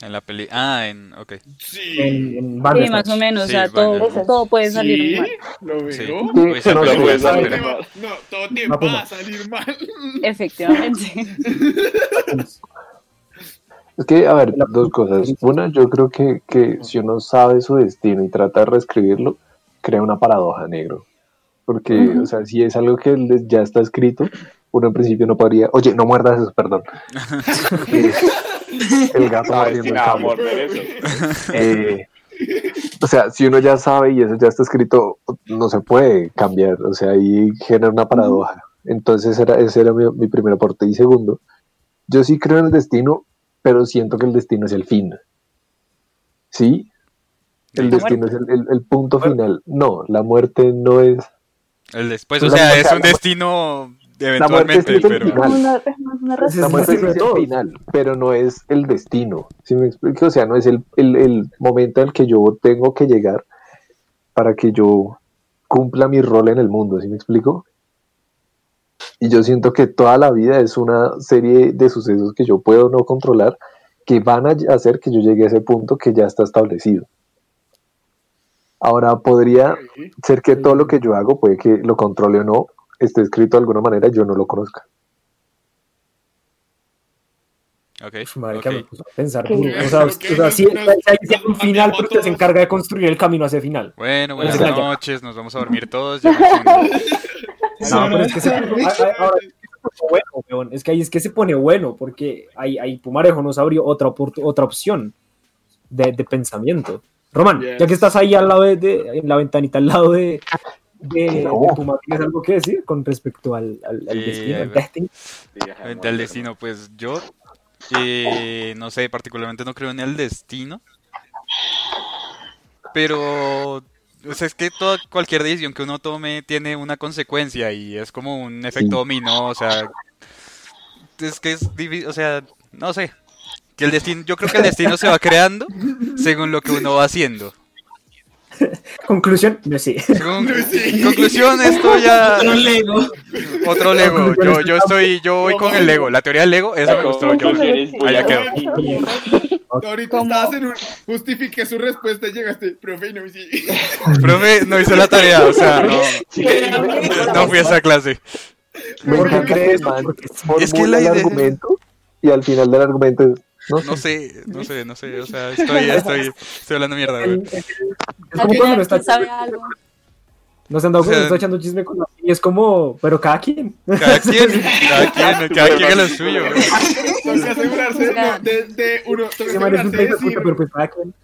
En la peli. Ah, en. Ok. Sí. En, en Sí, más o menos, o Sí, sea, todo, todo puede salir ¿Sí? mal, ¿Lo Sí. veo? Uy, esa No, película puede salir mal. No, todo te No, pues va a no. salir mal. efectivamente. Es que, a ver, dos cosas. Una, yo creo que, que si uno sabe su destino y trata de reescribirlo, crea una paradoja negro. Porque, o sea, si es algo que ya está escrito, uno en principio no podría. Oye, no muerdas eso, perdón. Eh, el gato Estaba mordiendo el cable. Eh, o sea, si uno ya sabe y eso ya está escrito, no se puede cambiar. O sea, ahí genera una paradoja. Entonces, era, ese era mi, mi primer aporte. Y segundo, yo sí creo en el destino, pero siento que el destino es el fin. ¿Sí? El ¿La destino es el, el- el punto final. No, la muerte no es. El después, Pues o sea, es un la- destino eventualmente, el pero. final. La muerte destino es el final, pero no es el destino. ¿Sí me explico? O sea, no es el, el, el momento al que yo tengo que llegar para que yo cumpla mi rol en el mundo. ¿Sí me explico? Y yo siento que toda la vida es una serie de sucesos que yo puedo no controlar que van a hacer que yo llegue a ese punto que ya está establecido. Ahora podría ser que todo lo que yo hago, puede que lo controle o no, esté escrito de alguna manera y yo no lo conozca. Ok. Marica, me ok. puso a pensar. O sea, o sea, sí, hay un final, pero usted se encarga de construir el camino hacia el final. Bueno, buenas ya. noches, nos vamos a dormir todos. ya me No, pero es que se pone, bueno, weón. Es que ahí es que se pone bueno, porque ahí, ahí Pumarejo nos abrió otra, otra opción de, de pensamiento. Román, Yes. ya que estás ahí al lado de, de- en la ventanita, al lado de, de, No. de Puma, ¿tienes algo que decir con respecto al, al, al Sí, destino, al destino? Frente al destino, pues yo, eh, no sé, particularmente no creo en el destino. Pero, o sea, es que toda, cualquier decisión que uno tome tiene una consecuencia y es como un efecto dominó, o sea, es que es difícil, o sea, no sé. Que el destino, yo creo que el destino se va creando según lo que uno va haciendo. Conclusión, no Sí. conclusión, esto ya Otro Lego. otro Lego. Yo, yo estoy, yo voy con el Lego. La teoría del Lego, eso me gustó. Yo, ya quedó. Ahorita estabas en un. Justifique su respuesta y llegaste, profe, no, sí. Profe, no hice la tarea, o sea, no, no fui a esa clase. Me ¿Por qué encanta man Es que la el idea- argumento y al final del argumento es, no sé, No sé, no sé, no sé, o sea, estoy, estoy, estoy hablando mierda, güey. Es como cuando no está sabe algo. no se han dado O sea, cuenta, está echando chisme con la y es como, pero cada quien. Cada quien, cada quien, cada quien haga lo suyo, güey. Toca asegurarse no, de, de uno. Es un asegurarse de de decir. pero pues cada quien.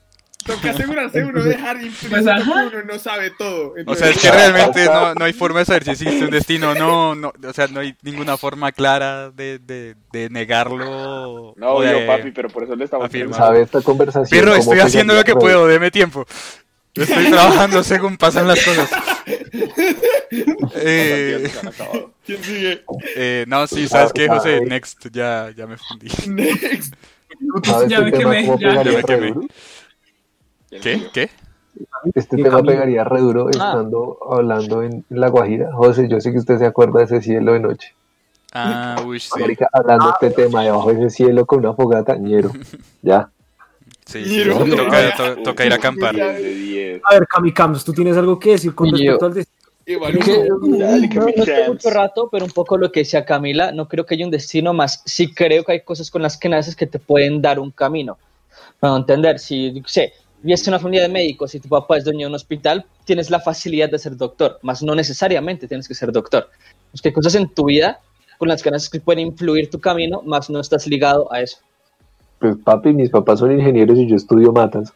Toca asegurarse uno de dejar implícito Pues, uno no sabe todo. O sea, es que realmente no, no hay forma de saber si existe un destino, no, no, o sea, no hay ninguna forma clara de, de, de negarlo. No, o yo, papi, pero por eso le estamos sabe esta conversación. Pero estoy haciendo lo que puedo, deme tiempo. Estoy trabajando según pasan las cosas. Eh. ¿Quién sigue? eh, no, sí, ¿sabes qué, José? Next, ya, ya me fundí. Next. ¿Sabes Ya este me quemé, ya. me quemé. ¿Qué? ¿Qué? Este tema pegaría re duro estando hablando en La Guajira. José, yo sé que usted se acuerda de ese cielo de noche. Ah, uy, sí. Hablando de este tema debajo de ese cielo con una fogata, ñero. Ya. Sí, sí, Miro. toca, to- toca ir a acampar. A ver, Cami Camps, ¿tú tienes algo que decir con respecto al destino? Igual. Dale, no, no chance. mucho rato, pero un poco lo que decía Camila, no creo que haya un destino más. Sí creo que hay cosas con las que naces que te pueden dar un camino. Para entender, si, sé, vives en una familia de médicos y tu papá es dueño de un hospital, tienes la facilidad de ser doctor, más no necesariamente tienes que ser doctor. Es que hay cosas en tu vida con las que pueden influir tu camino, más no estás ligado a eso. Pues papi, mis papás son ingenieros y yo estudio matas.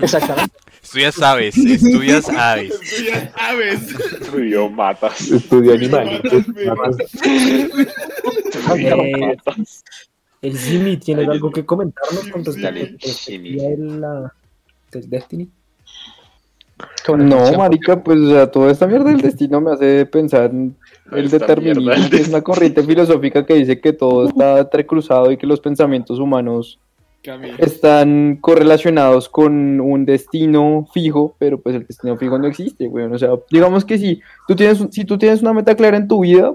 Exactamente. Estudias aves, estudias aves. Estudias aves. Estudió matas. Estudio animalitos. Eh, el Jimmy tiene Ay, algo que comentarnos con respecto a Jimmy. la del Destiny. No, marica, pues o sea, toda esta mierda del destino me hace pensar en el determinismo, que es una corriente filosófica que dice que todo está entrecruzado y que los pensamientos humanos están correlacionados con un destino fijo, pero pues el destino fijo no existe, güey. O sea, digamos que si tú tienes, si tú tienes una meta clara en tu vida,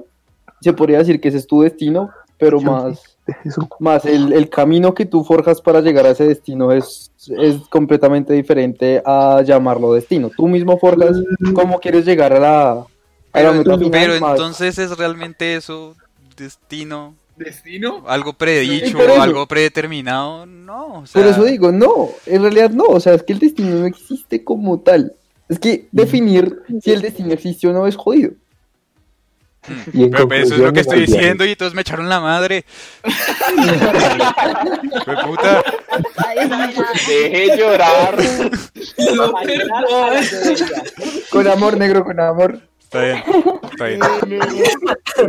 se podría decir que ese es tu destino, pero más, Más el, el camino que tú forjas para llegar a ese destino es, es completamente diferente a llamarlo destino. Tú mismo forjas cómo quieres llegar a la, a la Pero, meta final, pero más- entonces es realmente eso, destino, ¿Destino? algo predicho, eso. algo predeterminado, no. O sea, Por eso digo, no, en realidad no, o sea, es que el destino no existe como tal. Es que definir si el destino existe o no es jodido. Y en Pero, eso es lo que estoy diciendo y todos me echaron la madre. Fue puta. Deje llorar. Con amor negro, con amor. Está bien, está bien.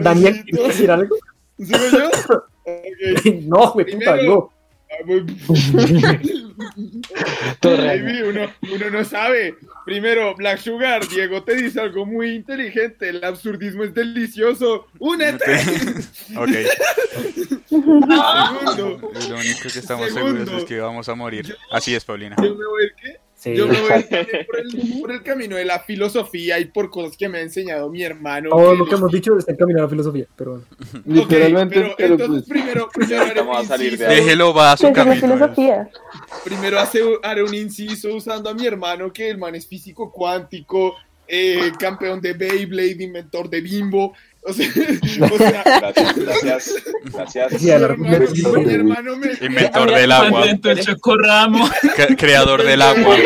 Daniel, ¿quieres decir algo? ¿Sigo yo? Ok. no, güey, puta, voy- Baby, uno, uno no sabe. Primero, Black Sugar, Diego te dice algo muy inteligente. El absurdismo es delicioso. ¡Únete! Ok. Segundo, Lo único que estamos seguros es que vamos a morir. Así es, Paulina. yo me voy, ¿qué? Sí, Yo me voy por el, por el camino de la filosofía y por cosas que me ha enseñado mi hermano. todo que lo que hemos dicho está encaminado a la filosofía, pero bueno. Literalmente, pero, pero, entonces pues, primero, primero haré Vamos un a salir de inciso. Déjelo, va a su ¿Qué es la camino. filosofía? Primero hace, haré un inciso usando a mi hermano, que el man es físico cuántico, eh, campeón de Beyblade, inventor de Bimbo. O sea, o sea Gracias, gracias. Gracias. Sí, mi, a la- hermano, mi hermano me Inventor del agua, creador del agua.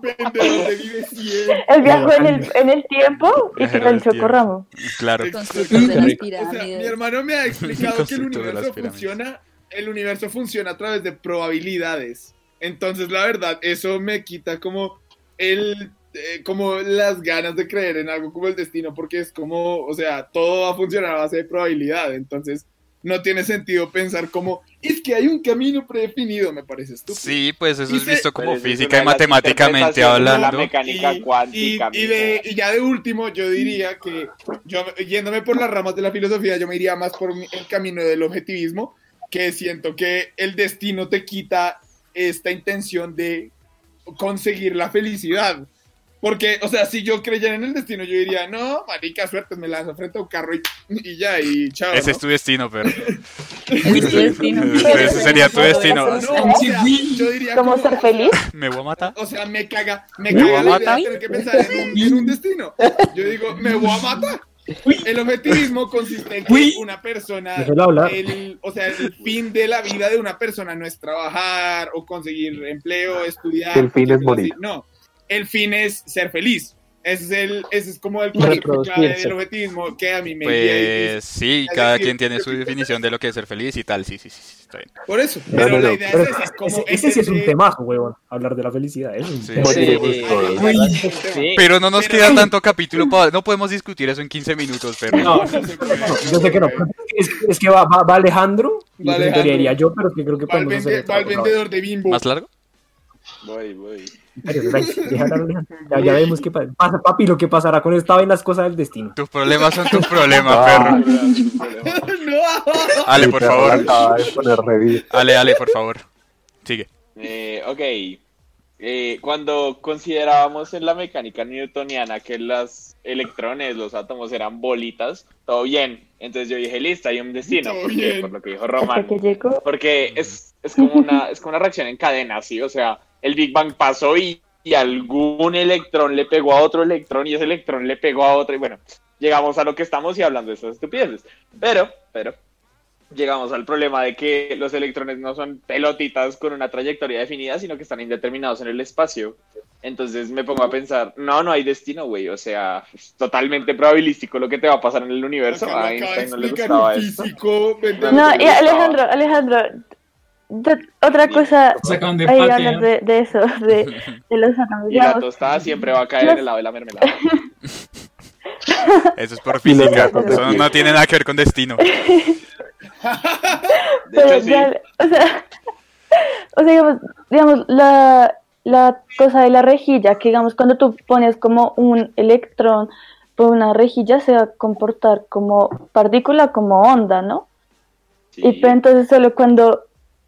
vendedor de Vive 100. El viaje en el, en el tiempo y Viajero el chocorramo. Claro. Constructor de las O sea, mi hermano me ha explicado que el universo funciona, el universo funciona a través de probabilidades. Entonces, la verdad, eso me quita como el eh, como las ganas de creer en algo como el destino, porque es como, o sea, todo va a funcionar a base de probabilidad. Entonces, no tiene sentido pensar como, es que hay un camino predefinido, me parece estúpido. Sí, pues eso es Dice- visto como Pero eso es física y matemáticamente de La hablando. mecánica Y, cuántica. y- y de- y ya de último, yo diría que, yo yéndome por las ramas de la filosofía, yo me iría más por el camino del objetivismo, que siento que el destino te quita esta intención de conseguir la felicidad. Porque, o sea, si yo creyera en el destino, yo diría, no, marica, suerte, me lanzo frente a un carro y, y ya, y chao. Ese ¿no? es tu destino, pero. Ese es tu destino. Ese sería tu destino. No, o sea, yo diría ¿Cómo como- ser feliz? Me voy a matar. O sea, me caga, me ¿Me caga la idea de tener que pensar en un, en un destino. Yo digo, me voy a matar. El objetivismo consiste en que una persona, el, o sea, el fin de la vida de una persona no es trabajar o conseguir empleo, estudiar. El fin es morir. así. No, el fin es ser feliz. Ese es, el, ese es como el concepto clave del objetivismo que a mí me es- Pues sí, es cada decir, quien tiene su definición de lo que es ser feliz y tal. Sí, sí, sí, está bien. Por eso, No, pero no, la no, idea Pero es esa, como ese, ese sí es un ese- temazo, huevón. Hablar de la felicidad. Es un Sí. tema. Sí. Sí. Pero no nos Pero- queda tanto capítulo para... No podemos discutir eso en 15 minutos, pero... No, yo sé que no. Es, es que va, va, va Alejandro. Y Va Alejandro. yo, pero es que creo que va el podemos va el vendedor de bimbo. ¿Más largo? Voy, voy. Ya, ya vemos qué pasa. Papi, lo que pasará con esta vaina es cosa del destino. Tus problemas son tus problemas, Ah. perro. no. Ale, por favor. Ale, Ale, por favor. Sigue. Eh, ok. Eh, cuando considerábamos en la mecánica newtoniana que los electrones, los átomos eran bolitas, todo bien. Entonces yo dije, listo, hay un destino. Porque- por lo que dijo Román. Porque es, es, como una, es como una reacción en cadena, ¿sí? O sea, el Big Bang pasó y, y algún electrón le pegó a otro electrón y ese electrón le pegó a otro y bueno, llegamos a lo que estamos y hablando de estas estupideces. Pero, pero, llegamos al problema de que los electrones no son pelotitas con una trayectoria definida, sino que están indeterminados en el espacio. Entonces me pongo a pensar, no, no hay destino, güey. O sea, es totalmente probabilístico lo que te va a pasar en el universo. Acá A Einstein no le gustaba vende- No, y. Alejandro, Alejandro, otra cosa, de ahí hablas de, de eso, de, de los átomos. Y la tostada siempre va a caer en el lado de la mermelada. Eso es por los física. Eso no tiene nada que ver con destino. De Pero hecho, sí. ya, o sea, o sea, digamos, digamos, la, la cosa de la rejilla, que digamos, cuando tú pones como un electrón por una rejilla, se va a comportar como partícula, como onda, ¿no? Sí. Y pero entonces solo cuando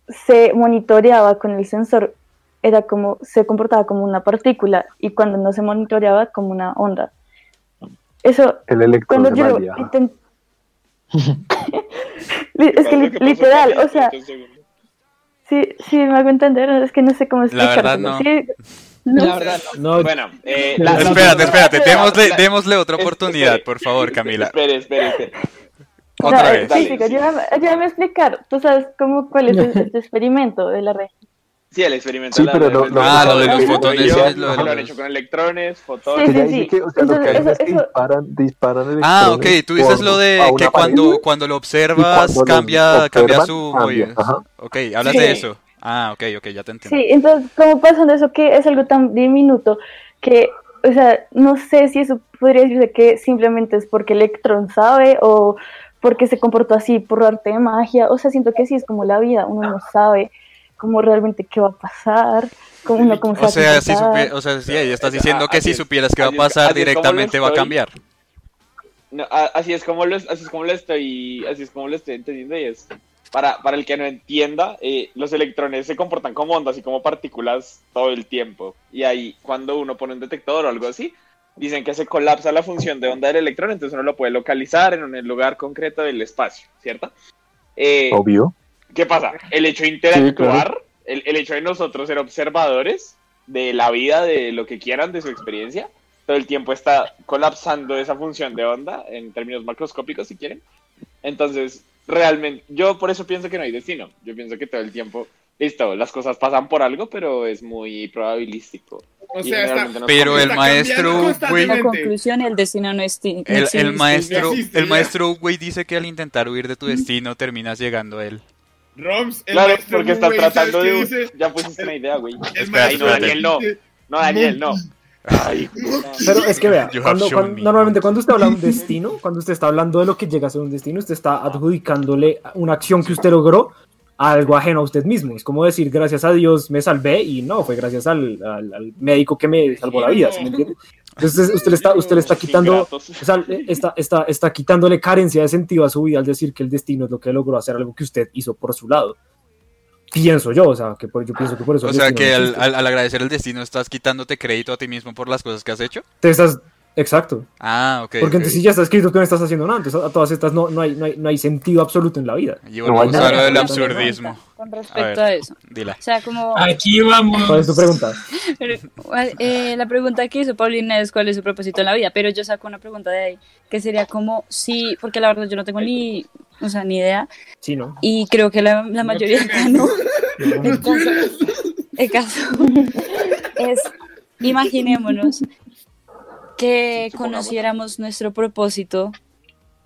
se monitoreaba con el sensor, era como, se comportaba como una partícula, y cuando no se monitoreaba, como una onda. Eso, El cuando yo es que ¿Sabes lo li- pasó, literal, o sea, sí, sí, me hago entender, es que no sé cómo La verdad, explicártelo. no. Sí, no, La verdad, No, Bueno, eh, la- Espérate, espérate. Démosle, démosle otra oportunidad, espere. por favor, Camila. Espere, espere, espere. No, Otra eh, vez. Sí. ayúdame, ayúdame a explicar. Tú sabes cómo, cuál es el, este experimento de la red. Sí, el experimento. Sí, de la- pero lo- lo- Ah, lo de los fotones, lo han hecho con electrones, fotones. Sí, sí, sí. que, o sea, lo que Entonces, hacen es que eso- eso- disparan, disparan Ah, ok. Tú dices lo de que cuando, cuando lo observas cuando cambia, observan, cambia su cambia. Ok, hablas Sí. de eso. Ah, ok, ok, ya te entiendo. Sí, entonces, ¿cómo pasa eso que es algo tan diminuto que, o sea, no sé si eso podría decirse que simplemente es porque Electron sabe o porque se comportó así por arte de magia. O sea, siento que sí es como la vida, uno no sabe cómo realmente qué va a pasar, cómo uno cómo se va O sea, si supie- o sea, sí, ahí estás Ah, diciendo que así si supieras qué va a así pasar así directamente va a cambiar. No, así es como lo, así es como lo estoy, así es como lo estoy entendiendo y es para, para el que no entienda, eh, los electrones se comportan como ondas y como partículas todo el tiempo. Y ahí, cuando uno pone un detector o algo así, dicen que se colapsa la función de onda del electrón, entonces uno lo puede localizar en un lugar concreto del espacio, ¿cierto? Eh, Obvio. ¿Qué pasa? El hecho de interactuar, el, el hecho de nosotros ser observadores de la vida, de lo que quieran, de su experiencia, todo el tiempo está colapsando esa función de onda en términos macroscópicos, si quieren. Entonces, realmente, yo por eso pienso que no hay destino. Yo pienso que todo el tiempo, listo, las cosas pasan por algo, pero es muy probabilístico. O sea, está, no Pero el está maestro, güey, La conclusión, el destino no es ti- el, el maestro, existe, el maestro, güey, dice que al intentar huir de tu destino terminas llegando a él. Roms, el Claro, maestro porque está tratando ¿sabes de... dice? Ya pusiste una idea, güey. Ay, no, Daniel, no. No, Daniel, no. Ay, Pero es que vea, cuando, cuando- me. normalmente cuando usted habla de un destino, cuando usted está hablando de lo que llega a ser un destino, usted está adjudicándole una acción que usted logró algo ajeno a usted mismo. Es como decir, gracias a Dios me salvé y no, fue gracias al, al- al médico que me salvó la vida, ¿sí me entiende? Entonces usted le está, usted le está quitando, o sea, está, está, está quitándole carencia de sentido a su vida al decir que el destino es lo que logró hacer algo que usted hizo por su lado. Pienso yo, o sea, que por- yo pienso que por eso O sea que al- al agradecer el destino estás quitándote crédito a ti mismo por las cosas que has hecho. Te estás, exacto. Ah, ok. Porque entonces si ya está escrito, tú no estás haciendo nada. Entonces a todas estas no, no, hay, no, hay, no hay sentido absoluto en la vida. Y volvemos No, a lo del absurdismo. Con A respecto ver. a eso. Dila. O sea, como Aquí vamos. ¿Cuál es tu pregunta? Pero, eh, la pregunta que hizo Paulina es cuál es su propósito en la vida, pero yo saco una pregunta de ahí, que sería como si, porque la verdad yo no tengo ni, o sea, ni idea, Sí, ¿no? y creo que la, la mayoría acá no. El caso, el caso es, imaginémonos que conociéramos nuestro propósito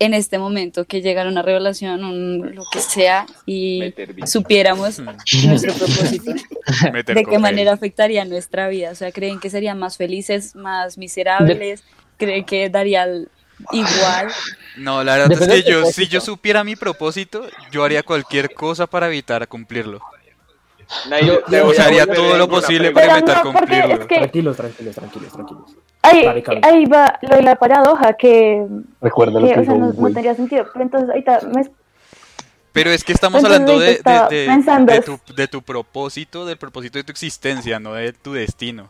en este momento, que llegara una revelación, un, lo que sea, y supiéramos nuestro propósito. Meter ¿De qué cocaína. manera afectaría nuestra vida? O sea, ¿creen que serían más felices, más miserables? ¿Creen que daría igual? No, la verdad Depende es que yo, si yo supiera mi propósito, yo haría cualquier cosa para evitar cumplirlo. Nadie Yo- yo a haría todo lo posible para no, porque cumplirlo. es que- Tranquilos, tranquilos, tranquilos, tranquilos. Ahí, va lo de la paradoja que, Recuerda lo que, que o sea, dijo no, no Will. tendría sentido. Pero entonces ahorita me Pero es que estamos Entonces, hablando de, de- tu, de tu propósito, del propósito de tu existencia, no de tu destino.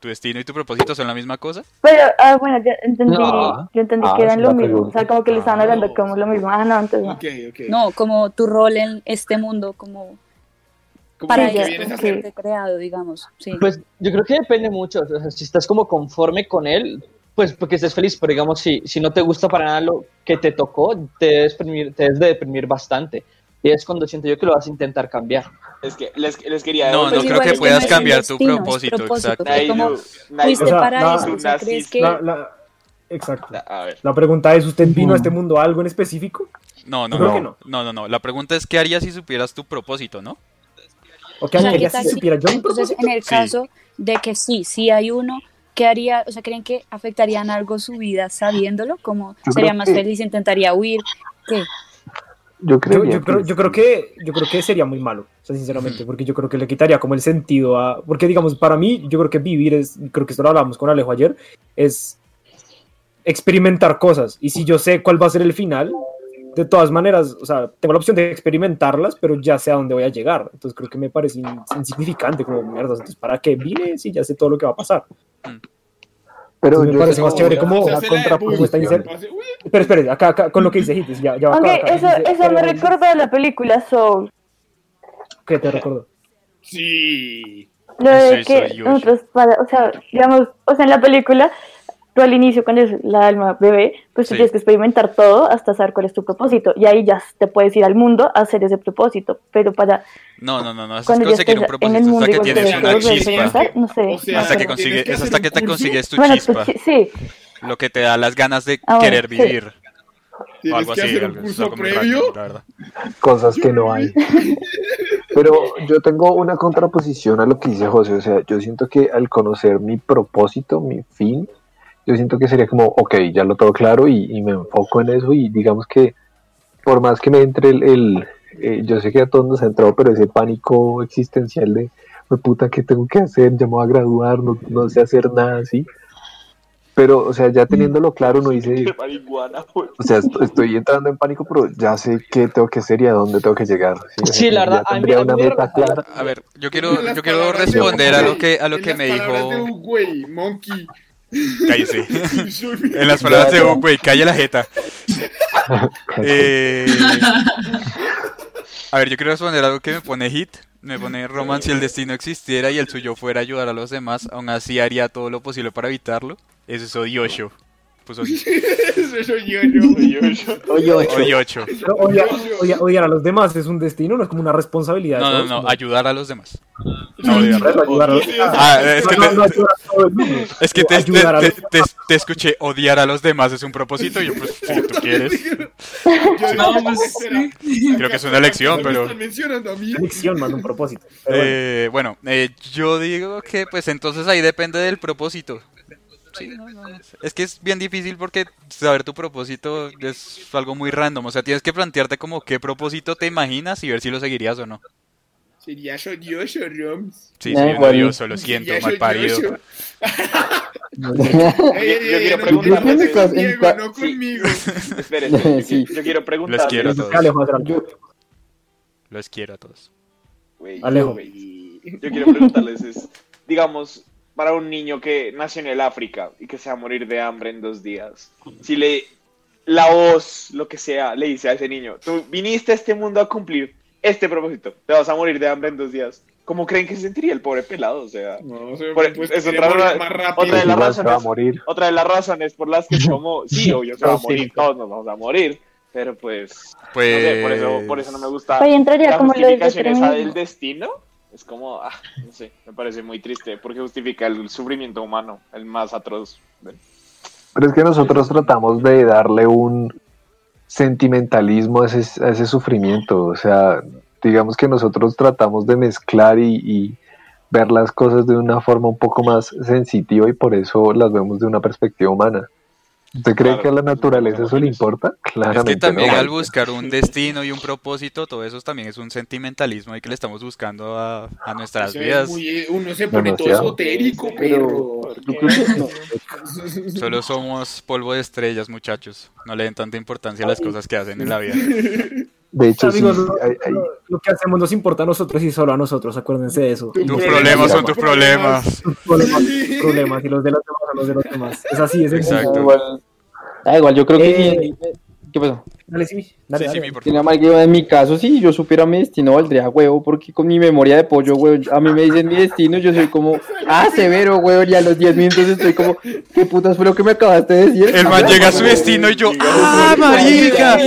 ¿Tu destino y tu propósito son la misma cosa? Pero, ah, bueno, yo entendí, No. yo entendí Ah, que es eran lo mismo. O sea, como que le estaban Ah. hablando como lo mismo. Ah, no, entonces. No, como tu rol en este mundo, como ¿Cómo para que esto, hacer? ok. creado, digamos. Sí. Pues yo creo que depende mucho. O sea, si estás como conforme con él, pues porque estés feliz. Pero digamos, si, si no te gusta para nada lo que te tocó, te debes, deprimir, te debes de deprimir bastante. Y es cuando siento yo que lo vas a intentar cambiar. Es que les, les quería No, Pues no creo que que puedas no cambiar tu propósito, propósito. exacto. Fuiste para la- eso, o sea, ¿crees que La- la- Exacto. A ver. La pregunta es, ¿usted vino a este mundo a algo en específico? No, no, no, que no. no, no, no. La pregunta es, ¿qué harías si supieras tu propósito, no? ¿O sea, haría ¿qué tal si supiera yo entonces en el Sí. caso de que sí, sí hay uno, ¿qué haría? O sea, ¿creen que afectarían algo su vida sabiéndolo? Como Yo sería creo más que- feliz, intentaría huir? ¿Qué? Yo creo, Yo, yo creo, yo creo que yo creo que sería muy malo, o sea, sinceramente, porque yo creo que le quitaría como el sentido a, porque digamos, para mí, yo creo que vivir es, creo que esto lo hablábamos con Alejo ayer, es experimentar cosas, y si yo sé cuál va a ser el final, de todas maneras, o sea, tengo la opción de experimentarlas, pero ya sé a dónde voy a llegar, entonces creo que me parece in- insignificante, como mierda, entonces, ¿para qué vine si ya sé todo lo que va a pasar? Pero Entonces me parece más chévere una- como de contrapropuesta Pero espere, acá, acá, con lo que dice Hites, ya, ya va acá, acá, eso, dice- eso me recordó a la película Soul. ¿Qué te recordó? Sí. Lo de que nosotros, para, o sea, digamos, o sea, en la película, tú al inicio, cuando es la alma bebé, pues tú Sí. tienes que experimentar todo hasta saber cuál es tu propósito. Y ahí ya te puedes ir al mundo a hacer ese propósito. Pero para No, no, no, no. Eso es cuando ya conseguir un en el propósito mundo, hasta que tienes una chispa. no sé. O sea, Hasta que consigues, es hasta que te consigues tu Bueno, chispa. pues, sí, sí. Lo que te da las ganas de Ah, bueno, querer sí. vivir. O Tienes algo que hacer un curso previo. cosas que no hay. Pero yo tengo una contraposición a lo que dice José, o sea, yo siento que al conocer mi propósito, mi fin, yo siento que sería como, ok, ya lo tengo claro y, y me enfoco en eso y digamos que por más que me entre el, el, eh, yo sé que a todos nos ha entrado, pero ese pánico existencial de, "Jue puta, ¿qué tengo que hacer? Ya me voy a graduar, no, no sé hacer nada así. Pero, o sea, ya teniéndolo claro, marihuana, güey. o sea, est- estoy entrando en pánico, pero ya sé qué tengo que hacer y a dónde tengo que llegar. Sea, Sí, la verdad, a mí- tendría a mí una me meta clara. A ver, yo quiero, yo quiero responder a lo que, a lo que me palabras de dijo. Hugo, güey, Monkey. Cállese. En las palabras de Bob, güey, calla la jeta. Eh, a ver, yo quiero responder algo que me pone hit. Me pone Roman, si el destino existiera y el suyo fuera ayudar a los demás, aún así haría todo lo posible para evitarlo. Eso es odioso. Yo. Yo- yo- Oye, ocho. odiar, a los demás es un destino, no es como una responsabilidad. No, no, no, ayudar a los demás. No, odiar, ayudar a los demás. Ah, es que No, te, es que te, escuché odiar a los demás es un propósito. y Yo, pues, si tú quieres. Yo pues. Creo que es una elección, pero. están mencionando a mí. Elección más un propósito. Bueno. Eh, eh, yo digo que pues entonces ahí depende del propósito. Sí, no, no, no. Es que es bien difícil porque saber tu propósito es algo muy random. O sea, tienes que plantearte como qué propósito te imaginas y ver si lo seguirías o no. Sería soy yo, soy Roms. Sí, soy un bueno. odioso, lo siento, mal parido. yo, Yo quiero preguntarles Yo- no Sí. conmigo. Esperen, yo, Sí. yo quiero preguntarles. Los quiero a todos. Los quiero a todos. Alejo. Yo quiero preguntarles es, digamos, para un niño que nació en el África y que se va a morir de hambre en dos días, si le la voz, lo que sea, le dice a ese niño, tú viniste a este mundo a cumplir este propósito, te vas a morir de hambre en dos días. ¿Cómo creen que se sentiría el pobre pelado? O sea, No, se Por- pues, es otra de las a razones. morir. otra de las razones por las que como, sí, obvio, se va a morir, todos nos vamos a morir, pero pues, no Pues. sé, por eso, por eso no me gusta Ahí entraría la como lo del destino es como, ah, no sé, me parece muy triste porque justifica el sufrimiento humano, el más atroz. Pero es que nosotros tratamos de darle un sentimentalismo a ese, a ese sufrimiento. O sea, digamos que nosotros tratamos de mezclar y, y ver las cosas de una forma un poco más sensitiva y por eso las vemos de una perspectiva humana. ¿Usted cree Claro. que a la naturaleza eso le importa? Es Claramente que también no. al buscar un destino y un propósito, todo eso también es un sentimentalismo y que le estamos buscando a, a nuestras Eso es vidas. muy- uno se pone todo Demasiado. esotérico, Pero. Solo somos polvo de estrellas, muchachos. No le den tanta importancia a las cosas que hacen en la vida. De hecho, sí, Amigos, lo, hay- hay- lo- que hacemos nos importa a nosotros y solo a nosotros, acuérdense de eso. Tu Tus problema problemas son tus problemas. Tus problemas, tus problemas y los de los demás son los de los demás. Es así, es. Exacto. Igual, da igual, yo creo que Eh, sí. ¿Qué pasó? Dale, sí, dale, Sí, dale. sí, mi por que en mi caso, si yo supiera mi destino, valdría huevo, porque con mi memoria de pollo, huevo, a mí me dicen mi destino, yo soy como, ah, severo, huevo, y a los 10 minutos estoy como, ¿qué putas fue lo que me acabaste de decir? El man llega a su destino y yo, ¡ah, marica!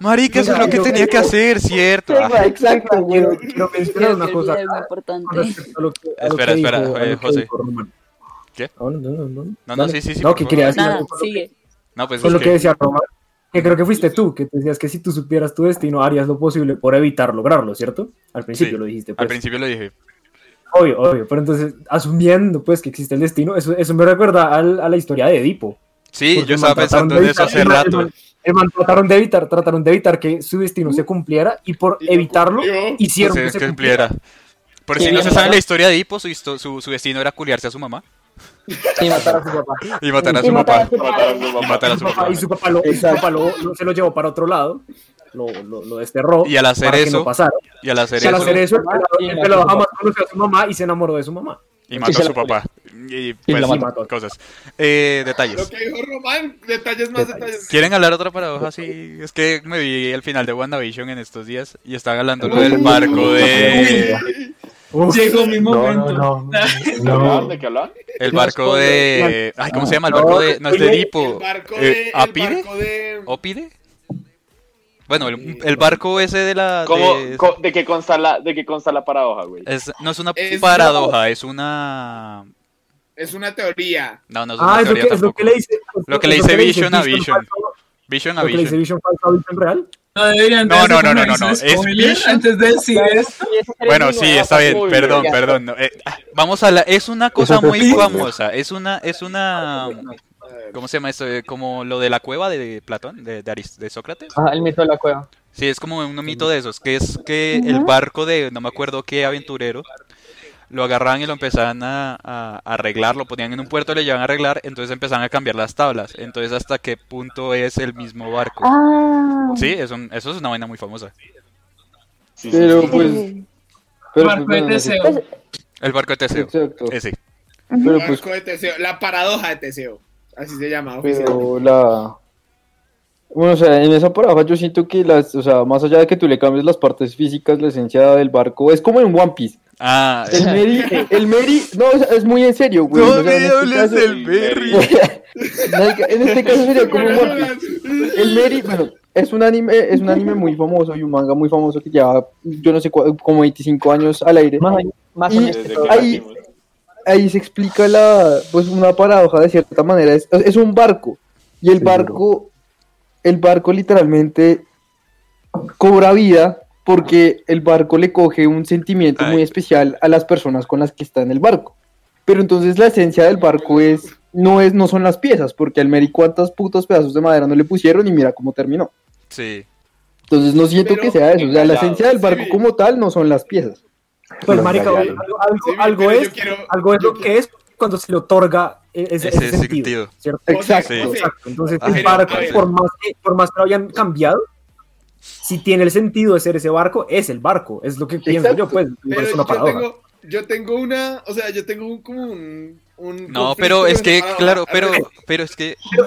Marica, eso es lo que tenía que hacer, ¿cierto? Ah, Exacto, huevo. quiero mencionar una cosa Espera, espera, eh, José. ¿Qué? No, no, no, no. No, no, sí, sí, sí, No, que favor. quería decir. No, pues con es lo que que... decía Román. Que creo que fuiste tú, que te decías que si tú supieras tu destino, harías lo posible por evitar lograrlo, ¿cierto? Al principio Sí, lo dijiste. Al Pues. principio lo dije. Obvio, obvio. Pero entonces, asumiendo pues que existe el destino, eso, eso me recuerda al- a la historia de Edipo. Sí, yo estaba pensando en eso hace el man- el rato. man- El man trataron de evitar, trataron de evitar que su destino se cumpliera y por Y evitarlo cumplió. hicieron que se cumpliera. cumpliera. Por si no se sabe la historia de Edipo, su, su, su destino era culiarse a su mamá Y matar a su papá. y matar a Y su papá. Y matar a su Papá, y su papá, lo, y su papá lo- lo- se lo llevó para otro lado, lo, lo, lo desterró Y al hacer para que eso, no. Y al hacer Y al eso, hacer eso, el pelado, y jamás conoció a su mamá y se enamoró de su mamá. y mató a su la papá. Y Y pues, la mató. cosas. Eh, Lo detalles. que dijo Román, detalles más detalles. ¿Quieren hablar otra paradoja? Sí, es que me vi el final de WandaVision en estos días y estaban hablando lo del barco de... Uf, Llegó mi momento. no, no. ¿De qué hablaban? no. ¿De qué hablaban? El barco de... Ay, ¿cómo se llama? El barco de... No es de Edipo. El barco Eh, ¿Apide? barco de. ¿Ópide? Bueno, el, el barco ese de la... ¿Cómo, de- co- ¿De qué consta la, de qué consta la paradoja, güey? es- no es una Es- paradoja, es una... Es una teoría. No, no es una Ah, es lo, teoría que, es lo que le dice. Lo que le dice Vision a Vision. Vision a Lo que le dice Vision. Vision falso a Vision real. No deberían de No, no, no, como no, no, es. Antes de decir esto. Bueno, sí, está bien, perdón, perdón. no, eh, ah, vamos a la... Es una cosa Eso muy famosa, es una... Es una... ¿Cómo se llama esto? Eh, Como lo de la cueva de Platón, de, de, Aris- de Sócrates. Ajá, el mito de la cueva. Sí, es como un mito de esos, que es que el barco de, no me acuerdo qué aventurero, lo agarraban y lo empezaban a, arreglar, lo ponían en un puerto, le llevaban a arreglar, entonces empezaban a cambiar las tablas. Entonces, ¿hasta qué punto es el mismo barco? Ah. Sí, es un- eso es una vaina muy famosa. Sí, sí, Pero sí. pues, pero Barco pues, de. Teseo. El barco de Teseo. Exacto. Ese. Pero El pues, barco de Teseo. La paradoja de Teseo. Así se llama pero la... Bueno, o sea, en esa paradoja yo siento que las, o sea, más allá de que tú le cambies las partes físicas, la esencia del barco, es como en One Piece. Ah, El Meri, el Meri, no, es muy en serio, güey. no o sea, me en este hables caso- del Berry. en este caso sería como un. El Meri, bueno, es un anime, es un anime muy famoso y un manga muy famoso que lleva, yo no sé, como 25 años al aire. Más, más Y- Ahí-. Ahí se explica la, pues una paradoja de cierta manera. Es, es un barco y el Sí, barco, el barco literalmente cobra vida porque el barco le coge un sentimiento Ay. muy especial a las personas con las que está en el barco. Pero entonces la esencia del barco es no es no son las piezas, porque al Meri cuántos putos pedazos de madera no le pusieron y mira cómo terminó. Sí. Entonces no siento Pero- que sea eso, o sea, la esencia del barco Sí. como tal no son las piezas. Pues, marica, algo, algo, Sí, algo es, quiero- algo es lo que es cuando se le otorga e- ese, Ese ese sentido, sentido. ¿cierto? Exacto. Sí. Exacto. Entonces, Ay, el barco, por más, que, por más que lo hayan cambiado, si tiene el sentido de ser ese barco, es el barco. Es lo que pienso Exacto. yo, pues. Pero es una yo paradoja. tengo, yo tengo una, o sea, yo tengo un, como un, un No, pero es que, claro, A pero, pero es que, Pero,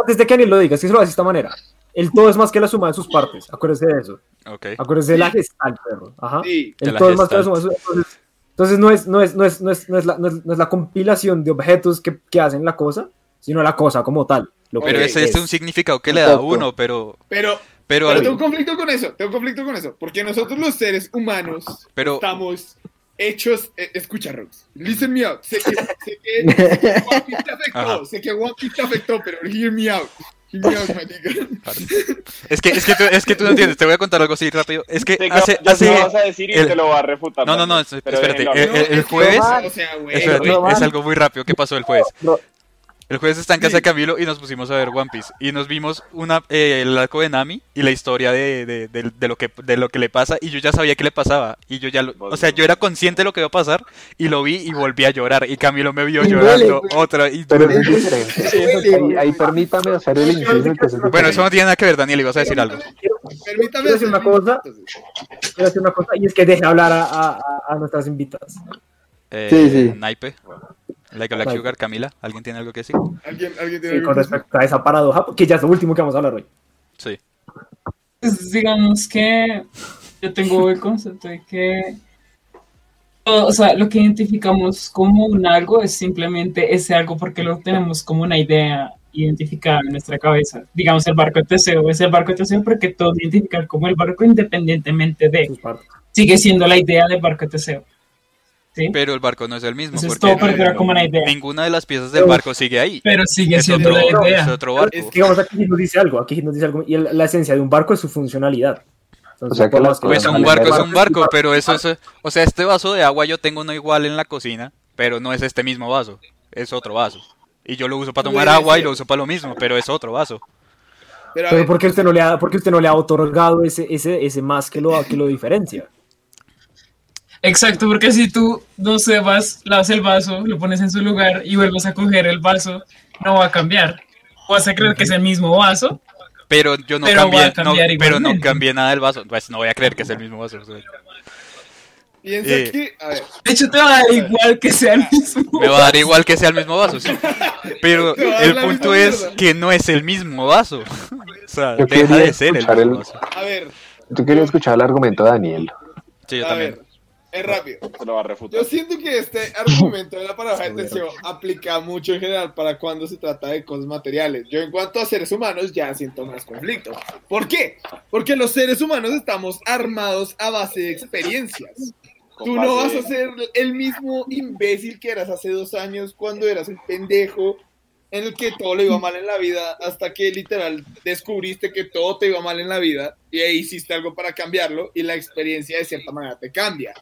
antes de que Daniel lo diga, es que se lo hace de esta manera. El todo es más que la suma de sus partes. Acuérdese de eso. ok. Acuérdese de la gestal, perro. Ajá. Sí. El todo es más que la suma de sus entonces, entonces no es, no es, no es, no es, no es la, no es- no es la compilación de objetos que, que hacen la cosa, sino la cosa como tal. Lo Pero que ese es un significado que le da a uno, pero, Pero, pero, pero tengo un conflicto con eso, tengo un conflicto con eso, porque nosotros los seres humanos Pero- estamos hechos, eh, escucha Rox, listen me out, sé que, sé que One Piece te afectó, Ajá. sé que One Piece te afectó, pero hear me out, hear me out, es que, es que tú, es que tú no entiendes, te voy a contar algo así rápido. Es que Sé hace, hace, qué vas a decir y el- te lo va a refutar. No, no, no, espérate, el- el Es que, jueves- o sea, güey, espérate, es algo muy rápido que pasó el jueves. El jueves está en casa de Camilo y nos pusimos a ver One Piece. Y nos vimos una, eh, el arco de Nami y la historia de, de, de- de lo que, de lo que le pasa. Y yo ya sabía que le pasaba. Y yo ya lo- o sea, yo era consciente de lo que iba a pasar. Y lo vi y volví a llorar. Y Camilo me vio Y llorando duele, otra. Y Pero es diferente. Ahí, ahí permítame hacer el inciso. Bueno, eso no tiene nada que ver, Daniel. Ibas a decir algo. Permítame decir una cosa. Quiero decir una cosa y es que deje hablar a, a- a- a nuestras invitadas. Eh, Sí, sí. Naipe. Like a Black Naipe. Sugar, Camila. ¿Alguien tiene algo que decir? ¿Alguien, alguien tiene Sí, algo con que decir? respecto a esa paradoja, que ya es lo último que vamos a hablar hoy. Sí. Pues, digamos que yo tengo el concepto de que todo- o sea, lo que identificamos como un algo es simplemente ese algo porque lo tenemos como una idea identificada en nuestra cabeza. Digamos, el barco de Teseo es el barco de Teseo porque todos identifican como el barco independientemente de. Sigue siendo la idea del barco de Teseo. ¿Sí? Pero el barco no es el mismo. Entonces porque todo perdura como una idea. Ninguna de las piezas del barco sigue ahí. Pero sigue Es siendo otro, la es idea. otro barco. Es Digamos, aquí nos dice algo, aquí nos dice algo, y el- la esencia de un barco es su funcionalidad. Entonces, O sea que que- Pues un barco es un barco, pero eso es... O sea, este vaso de agua yo tengo uno igual en la cocina, pero no es este mismo vaso. Es otro vaso. Y yo lo uso para tomar agua y lo uso para lo mismo, pero es otro vaso. Pero ¿por qué usted no le ha, por qué usted no le ha otorgado ese, ese, ese más que lo, que lo diferencia? Exacto, porque si tú, no sé, vas, lavas el vaso, lo pones en su lugar y vuelves a coger el vaso, no va a cambiar. Vas a creer que es el mismo vaso, Pero yo no Pero cambié, a cambiar no, pero no cambié nada del vaso. Pues no voy a creer que es el mismo vaso. piensa eh, que, a ver, De hecho, te va a dar igual que sea el mismo. Me va a dar igual que sea el mismo vaso, sí. Pero el punto es mierda. que no es el mismo vaso. O sea, Yo deja quería de ser el escuchar mismo el- vaso. a ver, Yo quería escuchar el argumento de Daniel. Sí, yo a también. ver, es rápido. Se lo va a refutar. Yo siento que este argumento de la paradoja de Teseo aplica mucho en general para cuando se trata de cosas materiales. Yo en cuanto a seres humanos ya siento más conflicto. ¿Por qué? Porque los seres humanos estamos armados a base de experiencias. Tú no vas a ser el mismo imbécil que eras hace dos años cuando eras un pendejo en el que todo le iba mal en la vida hasta que literal descubriste que todo te iba mal en la vida y ahí hiciste algo para cambiarlo y la experiencia de cierta manera te cambia.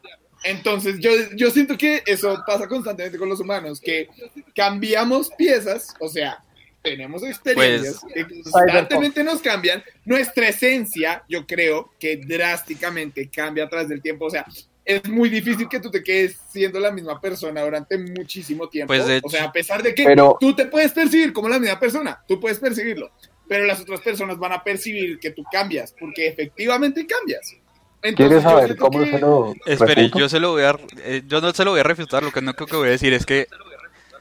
Entonces yo, yo siento que eso pasa constantemente con los humanos, que cambiamos piezas, o sea, tenemos experiencias que constantemente nos cambian. Nuestra esencia, yo creo que drásticamente cambia a través del tiempo. O sea, es muy difícil que tú te quedes siendo la misma persona durante muchísimo tiempo. Pues, de o sea, a pesar de que Pero- tú te puedes percibir como la misma persona, tú puedes percibirlo, pero las otras personas van a percibir que tú cambias, porque efectivamente cambias. Entonces, ¿Quieres saber cómo que- se lo Espere, refuto? yo se lo voy a, eh, yo no se lo voy a refutar, lo que no creo que voy a decir es que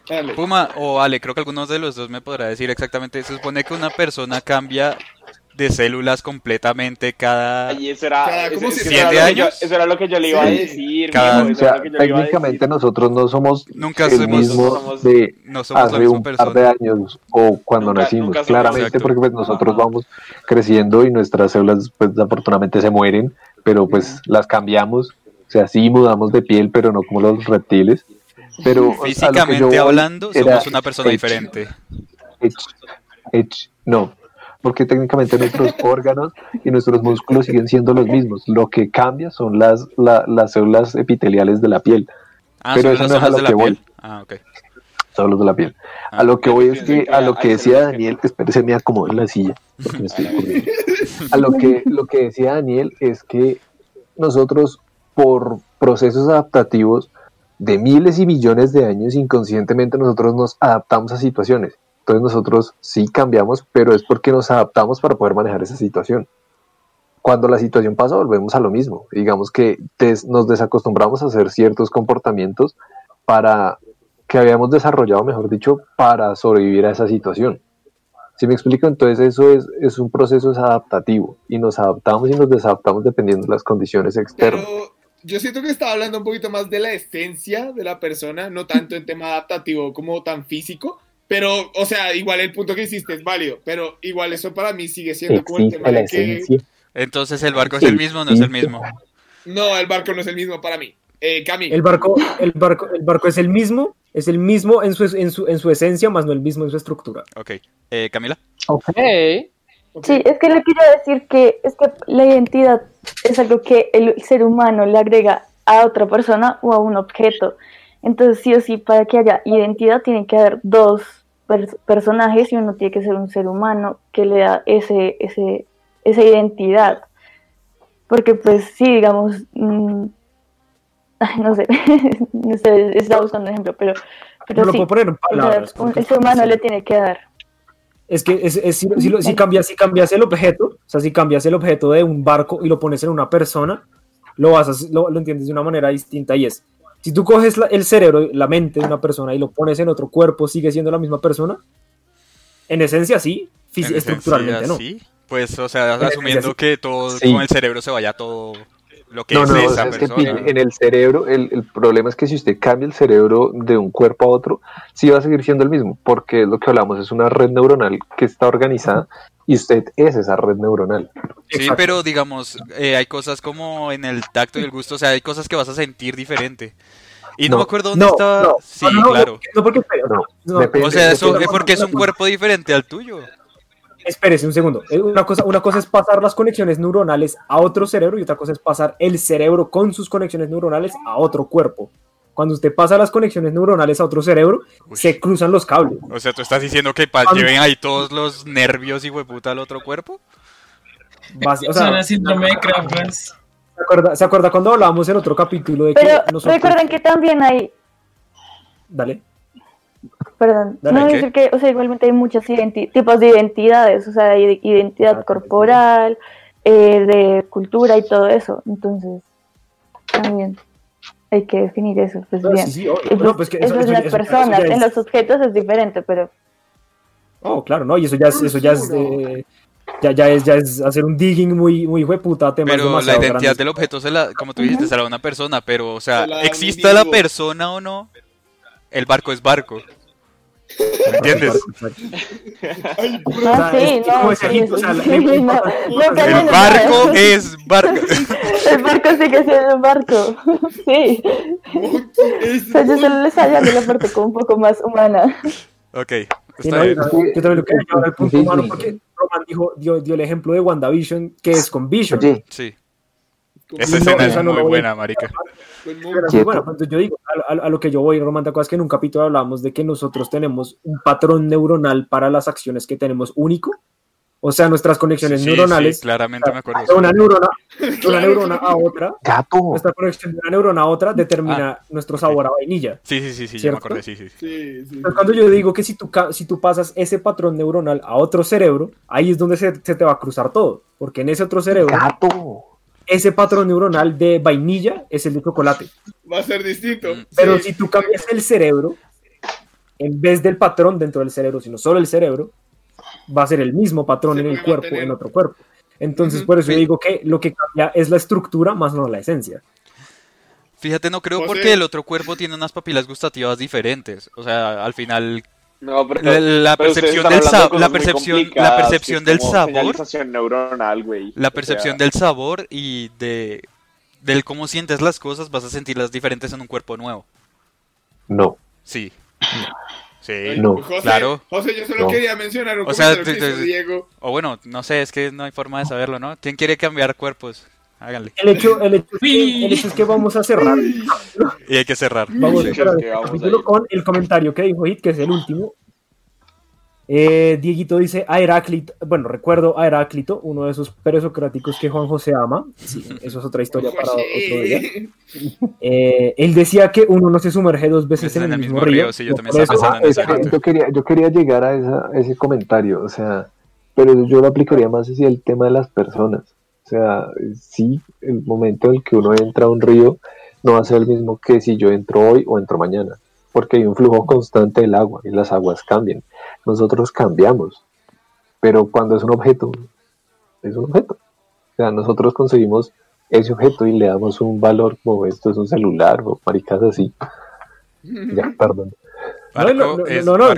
Dale. Puma o Ale, creo que algunos de los dos me podrá decir exactamente, se supone que una persona cambia de células completamente cada... Ay, eso era, Cada- ¿cómo eso se- era ¿Siete lo que yo- años? eso era lo que yo le iba a decir. Cada- mijo, O sea, técnicamente decir. nosotros no somos Nunca el somos- mismo somos- de No somos la hace misma un par de persona. años o cuando Nunca- nacimos. nunca Claramente Exacto. porque pues nosotros vamos creciendo y nuestras células pues afortunadamente se mueren, pero pues las cambiamos. O sea, sí mudamos de piel, pero no como los reptiles. Pero a lo que yo Físicamente hablando, era somos una persona diferente. no, porque técnicamente nuestros órganos y nuestros músculos siguen siendo los mismos. Lo que cambia son las, la- las células epiteliales de la piel, Ah, Pero eso no es a lo que voy. Ah, ok. Solo los de la piel. Ah, A lo que voy es que a lo que decía Daniel, espérese, me acomodo en la silla, porque me estoy ocurriendo. A lo que, lo que decía Daniel es que nosotros, por procesos adaptativos de miles y millones de años, inconscientemente nosotros nos adaptamos a situaciones. Entonces nosotros sí cambiamos, pero es porque nos adaptamos para poder manejar esa situación. Cuando la situación pasa, volvemos a lo mismo. Digamos que des- nos desacostumbramos a hacer ciertos comportamientos para que habíamos desarrollado, mejor dicho, para sobrevivir a esa situación. Si me explico, entonces eso es, es un proceso es adaptativo y nos adaptamos y nos desadaptamos dependiendo de las condiciones externas. Pero yo siento que estaba hablando un poquito más de la esencia de la persona, no tanto en tema adaptativo como tan físico. Pero, o sea, igual el punto que hiciste es válido, pero igual eso para mí sigue siendo como el tema la de que esencia. Entonces, ¿el barco es el mismo o no es el mismo? no, el barco no es el mismo para mí. Eh, Cami, El barco, el barco, el barco es el mismo, es el mismo en su, en su, en su esencia, más no el mismo en su estructura. Ok. Eh, Camila. Ok. ok. Sí, es que le quiero decir que es que la identidad es algo que el ser humano le agrega a otra persona o a un objeto. Entonces, sí o sí, para que haya identidad tiene que haber dos pers- personajes y uno tiene que ser un ser humano que le da ese, ese, esa identidad. Porque pues sí, digamos, mm, ay, no sé, no sé, estaba buscando un ejemplo, pero, pero No lo sí, puedo poner en o sea, palabras. un- porque el ser humano sí. le tiene que dar. Es que es, es- si, si lo- si cambias, si cambias el objeto, o sea, si cambias el objeto de un barco y lo pones en una persona, lo vas a, lo, lo entiendes de una manera distinta y es, si tú coges la- el cerebro, la mente de una persona y lo pones en otro cuerpo, ¿sigue siendo la misma persona? En esencia sí, En estructuralmente esencia, no. sí. Pues, o sea, asumiendo sí. que todo Sí. con el cerebro se vaya todo lo que No, es no, esa es que en el cerebro, el, el problema es que si usted cambia el cerebro de un cuerpo a otro, sí va a seguir siendo el mismo, porque es lo que hablamos, es una red neuronal que está organizada y usted es esa red neuronal. Sí, Exacto. pero digamos, eh, hay cosas como en el tacto y el gusto, o sea, hay cosas que vas a sentir diferente. Y no, No, me acuerdo dónde No, estaba. no, sí, no, no, claro. No, porque espera, No, no, depende- O sea, eso es porque es un cuerpo diferente al tuyo. Espérese un segundo. Eh, Una cosa, una cosa es pasar las conexiones neuronales a otro cerebro y otra cosa es pasar el cerebro con sus conexiones neuronales a otro cuerpo. Cuando usted pasa las conexiones neuronales a otro cerebro, Uy. se cruzan los cables. O sea, tú estás diciendo que pa- Cuando- lleven ahí todos los nervios y hueputa al otro cuerpo. O sea, síndrome de Krampus. ¿se acuerda, ¿se acuerda cuando hablábamos en otro capítulo de que Pero nosotros... recuerden que también hay, Dale. Perdón, Dale, no ¿qué? decir que, o sea, igualmente hay muchos identi- tipos de identidades, o sea, hay identidad Exacto. corporal, eh, de cultura y todo eso. Entonces, también hay que definir eso, pues No, bien. sí, sí, pues, No, pues que eso, eso- es eso- las personas, ya en es- los objetos es diferente, pero Oh, claro, no, y eso ya es, eso ya es, eh, ya, ya es, ya es hacer un digging muy, muy hueputa, Pero la identidad grandes. del objeto, se la, como tú dijiste, será una persona, pero, o sea, Se la exista la persona o no, el barco es barco. ¿Me entiendes? Ay. Ah, sí, no, sí, sí, sí, no, no el barco es barco. El barco sigue siendo un barco, sí. O sea, yo solo les hallando la parte como un poco más humana. Ok, Sí, está no, bien. yo, también lo quería llevar al punto Sí, humano sí. porque Roman dijo, dio, dio el ejemplo de WandaVision, que es con Vision. Sí, como- esa No, escena esa es no muy voy a- buena, marica. Pero bueno, pues yo digo, a, a- a lo que yo voy, Roman, ¿te acuerdas que en un capítulo hablamos de que nosotros tenemos un patrón neuronal para las acciones que tenemos único? O sea, nuestras conexiones Sí, neuronales, sí, claramente me acuerdo. de una neurona, de una neurona a otra, gato. nuestra conexión de una neurona a otra determina nuestro sabor a vainilla. Sí, sí, sí, sí, ya me ¿Cierto? acordé, sí, sí. sí. Sí, sí. Entonces, cuando yo digo que si tú, si tú pasas ese patrón neuronal a otro cerebro, ahí es donde se, se te va a cruzar todo. Porque en ese otro cerebro, Gato. Ese patrón neuronal de vainilla es el de chocolate. Va a ser distinto. Mm. Pero Sí. si tú cambias el cerebro, en vez del patrón dentro del cerebro, sino solo el cerebro, va a ser el mismo patrón Se en el cuerpo, mantener. en otro cuerpo. Entonces, por eso yo digo que lo que cambia es la estructura más no la esencia. Fíjate, no creo porque el otro cuerpo tiene unas papilas gustativas diferentes. O sea, al final No, pero, La- la pero ustedes percepción del hablando de sa- cosas la percepción- la percepción del sabor. neuronal, güey. la O percepción sea, del sabor y de del cómo sientes las cosas vas a sentirlas diferentes en un cuerpo nuevo. No, Sí. Sí. no. José, Claro. José, yo solo No. quería mencionar un O sea, Diego. O bueno, no sé, es que no hay forma de saberlo, ¿no? ¿Quién quiere cambiar cuerpos? Háganle. El hecho, el hecho, es, que, el hecho es que vamos a cerrar. Y hay que cerrar. Vamos a cerrar capítulo con el comentario que dijo Hit, que es el último. Eh, Dieguito dice a Heráclito, bueno, recuerdo a Heráclito, uno de esos presocráticos que Juan José ama. Sí, eso es otra historia para otro día. Eh, él decía que uno no se sumerge dos veces en el, mismo río. sí, yo también eso- en quería, yo quería llegar a, esa- a ese comentario, o sea, pero yo lo aplicaría más hacia el tema de las personas. O sea, sí, el momento en el que uno entra a un río no va a ser el mismo que si yo entro hoy o entro mañana, porque hay un flujo constante del agua y las aguas cambian. Nosotros cambiamos, pero cuando es un objeto, es un objeto. O sea, nosotros conseguimos ese objeto y le damos un valor como esto es un celular o maricas así. Ya, perdón. No, no, Barco no, no,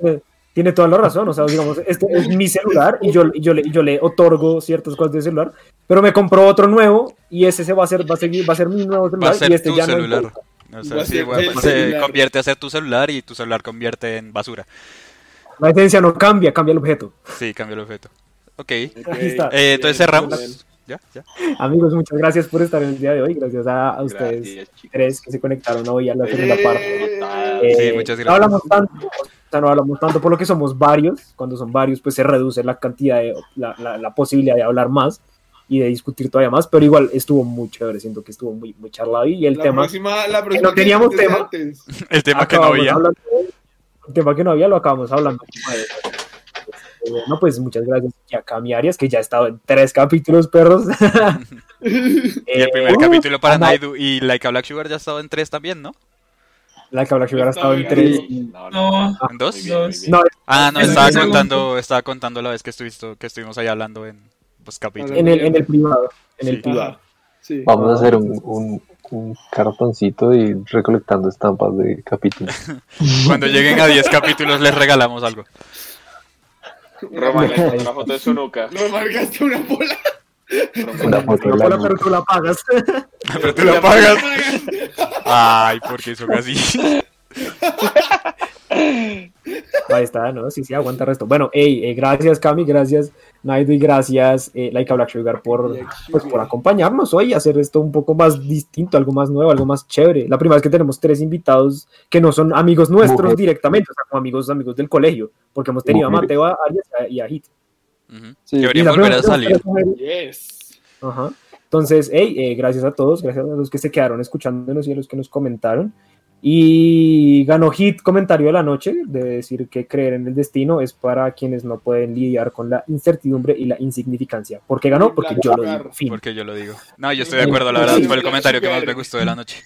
no. Tiene, toda la razón. O sea, digamos, este es mi celular y yo, y yo, le, y yo le otorgo ciertas cosas de celular, pero me compró otro nuevo y ese se va a ser, va a seguir, va a ser mi nuevo Va celular a ser y este tu ya no celular. importa. O sea, Va sí, bueno, se convierte a ser tu celular y tu celular convierte en basura. La esencia no cambia, cambia el objeto. Sí, cambia el objeto. Ok. Está. Eh, entonces cerramos. ¿Ya? ¿Ya? Amigos, muchas gracias por estar en el día de hoy. Gracias a, a ustedes Gracias, tres que se conectaron hoy a la segunda parte. Eh, Eh, Sí, muchas gracias. No hablamos tanto, O sea, no hablamos tanto por lo que somos varios. Cuando son varios, pues se reduce la cantidad de, la, la, la posibilidad de hablar más y de discutir todavía más, pero igual estuvo muy chévere, siento que estuvo muy, muy charlado y el La tema... próxima, la próxima no teníamos tema. antes. El tema que no había. hablando el tema que no había lo acabamos hablando. Este, No, pues muchas gracias a Cami Arias, que ya ha estado en tres capítulos, perros. Y el primer Uh, capítulo para Naidu y Like a Black Sugar ya ha estado en tres también, ¿no? La que Black Sugar ha estado en tres. No, No. ¿En dos? No, Ah, no, estaba contando, estaba contando la vez que estuviste, que estuvimos ahí hablando en los capítulos. en el, en el privado. En el privado. Sí. Vamos a hacer un, un, un cartoncito y recolectando estampas de capítulos. Cuando lleguen a 10 capítulos les regalamos algo. Roman le pone una foto de su nuca. Lo marcaste una bola. Una foto de la nuca. pero tú la pagas. Pero tú lo pagas. Ay, porque son así. Ahí está, ¿no? Sí, sí, aguanta el resto. Bueno, hey, eh, gracias Cami, gracias Naido y gracias eh, Laika Black Sugar por, pues, por acompañarnos hoy y hacer esto un poco más distinto, algo más nuevo, algo más chévere. La primera vez que tenemos tres invitados que no son amigos nuestros Mujeres. directamente, o sea, como amigos, amigos del colegio, porque hemos tenido a Mujeres. Mateo, a Arias y a Hit. Ujú. Sí. Y Deberían la volver a salir. Yes. Ajá. Entonces, hey, eh, gracias a todos, gracias a los que se quedaron escuchándonos y a los que nos comentaron. Y ganó hit comentario de la noche de decir que creer en el destino es para quienes no pueden lidiar con la incertidumbre y la insignificancia. ¿Por qué ganó? Porque yo lo digo. Fin. Porque yo lo digo. No, yo estoy de acuerdo, la verdad, fue el comentario que más me gustó de la noche.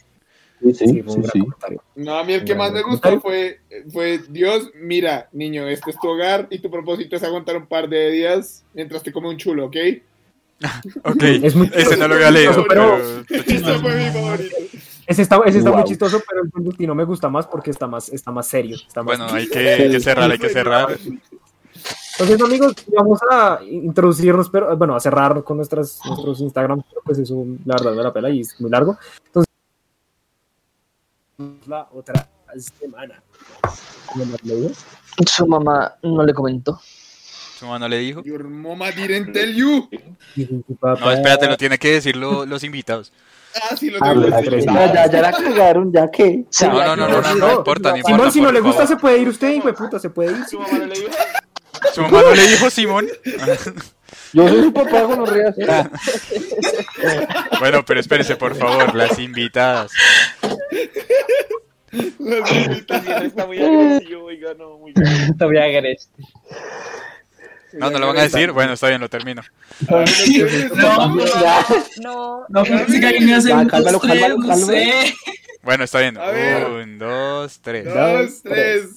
Sí, sí, Sí, fue un sí, gran sí. comentario. No, a mí el que más me gustó fue, fue Dios, mira, niño, este es tu hogar y tu propósito es aguantar un par de días mientras te come un chulo, ¿ok? Ok, Es muy ese no lo había leído, pero- pero... Ese está, ese está muy Wow. chistoso, pero el del destino me gusta más porque está más, está más serio. Está más Bueno, hay que, hay que cerrar, hay que cerrar. Entonces, amigos, vamos a introducirnos, pero bueno, a cerrar con nuestras, nuestros Instagram, pero pues eso, la verdad, la pela y es muy largo. Entonces, la otra semana. Su mamá no le comentó. Su mamá no le dijo. Your mama didn't tell you. No, espérate, lo tiene que decir lo- los invitados. Ah, sí, lo Ah, tengo. tres. Ya, ya, la cagaron, ya que. No, no, no, no, no, no importa, no importa. Simón, si no le gusta, favor. se puede ir usted, hijo de puta, se puede ir. Su mamá no le dijo. Su mamá no le dijo Simón. Yo soy su papá con los ríos. Bueno, pero espérese, por favor, las invitadas. Los invitados. Está muy agresivo, oiga, no, muy bien. Te voy a agreste. No, no lo van a decir. Bueno, está bien, lo termino. No, Ya. No. no, alguien hace Ya, un cálmalo, cálmalo, no. Bueno, está bien. Un, dos, tres. Dos, tres.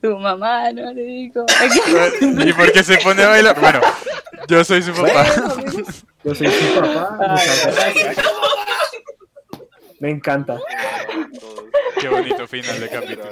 Tu mamá no le dijo. ¿Y por qué se pone a bailar? Bueno, yo soy su papá. Yo soy su papá. Me encanta. Qué bonito final de capítulo.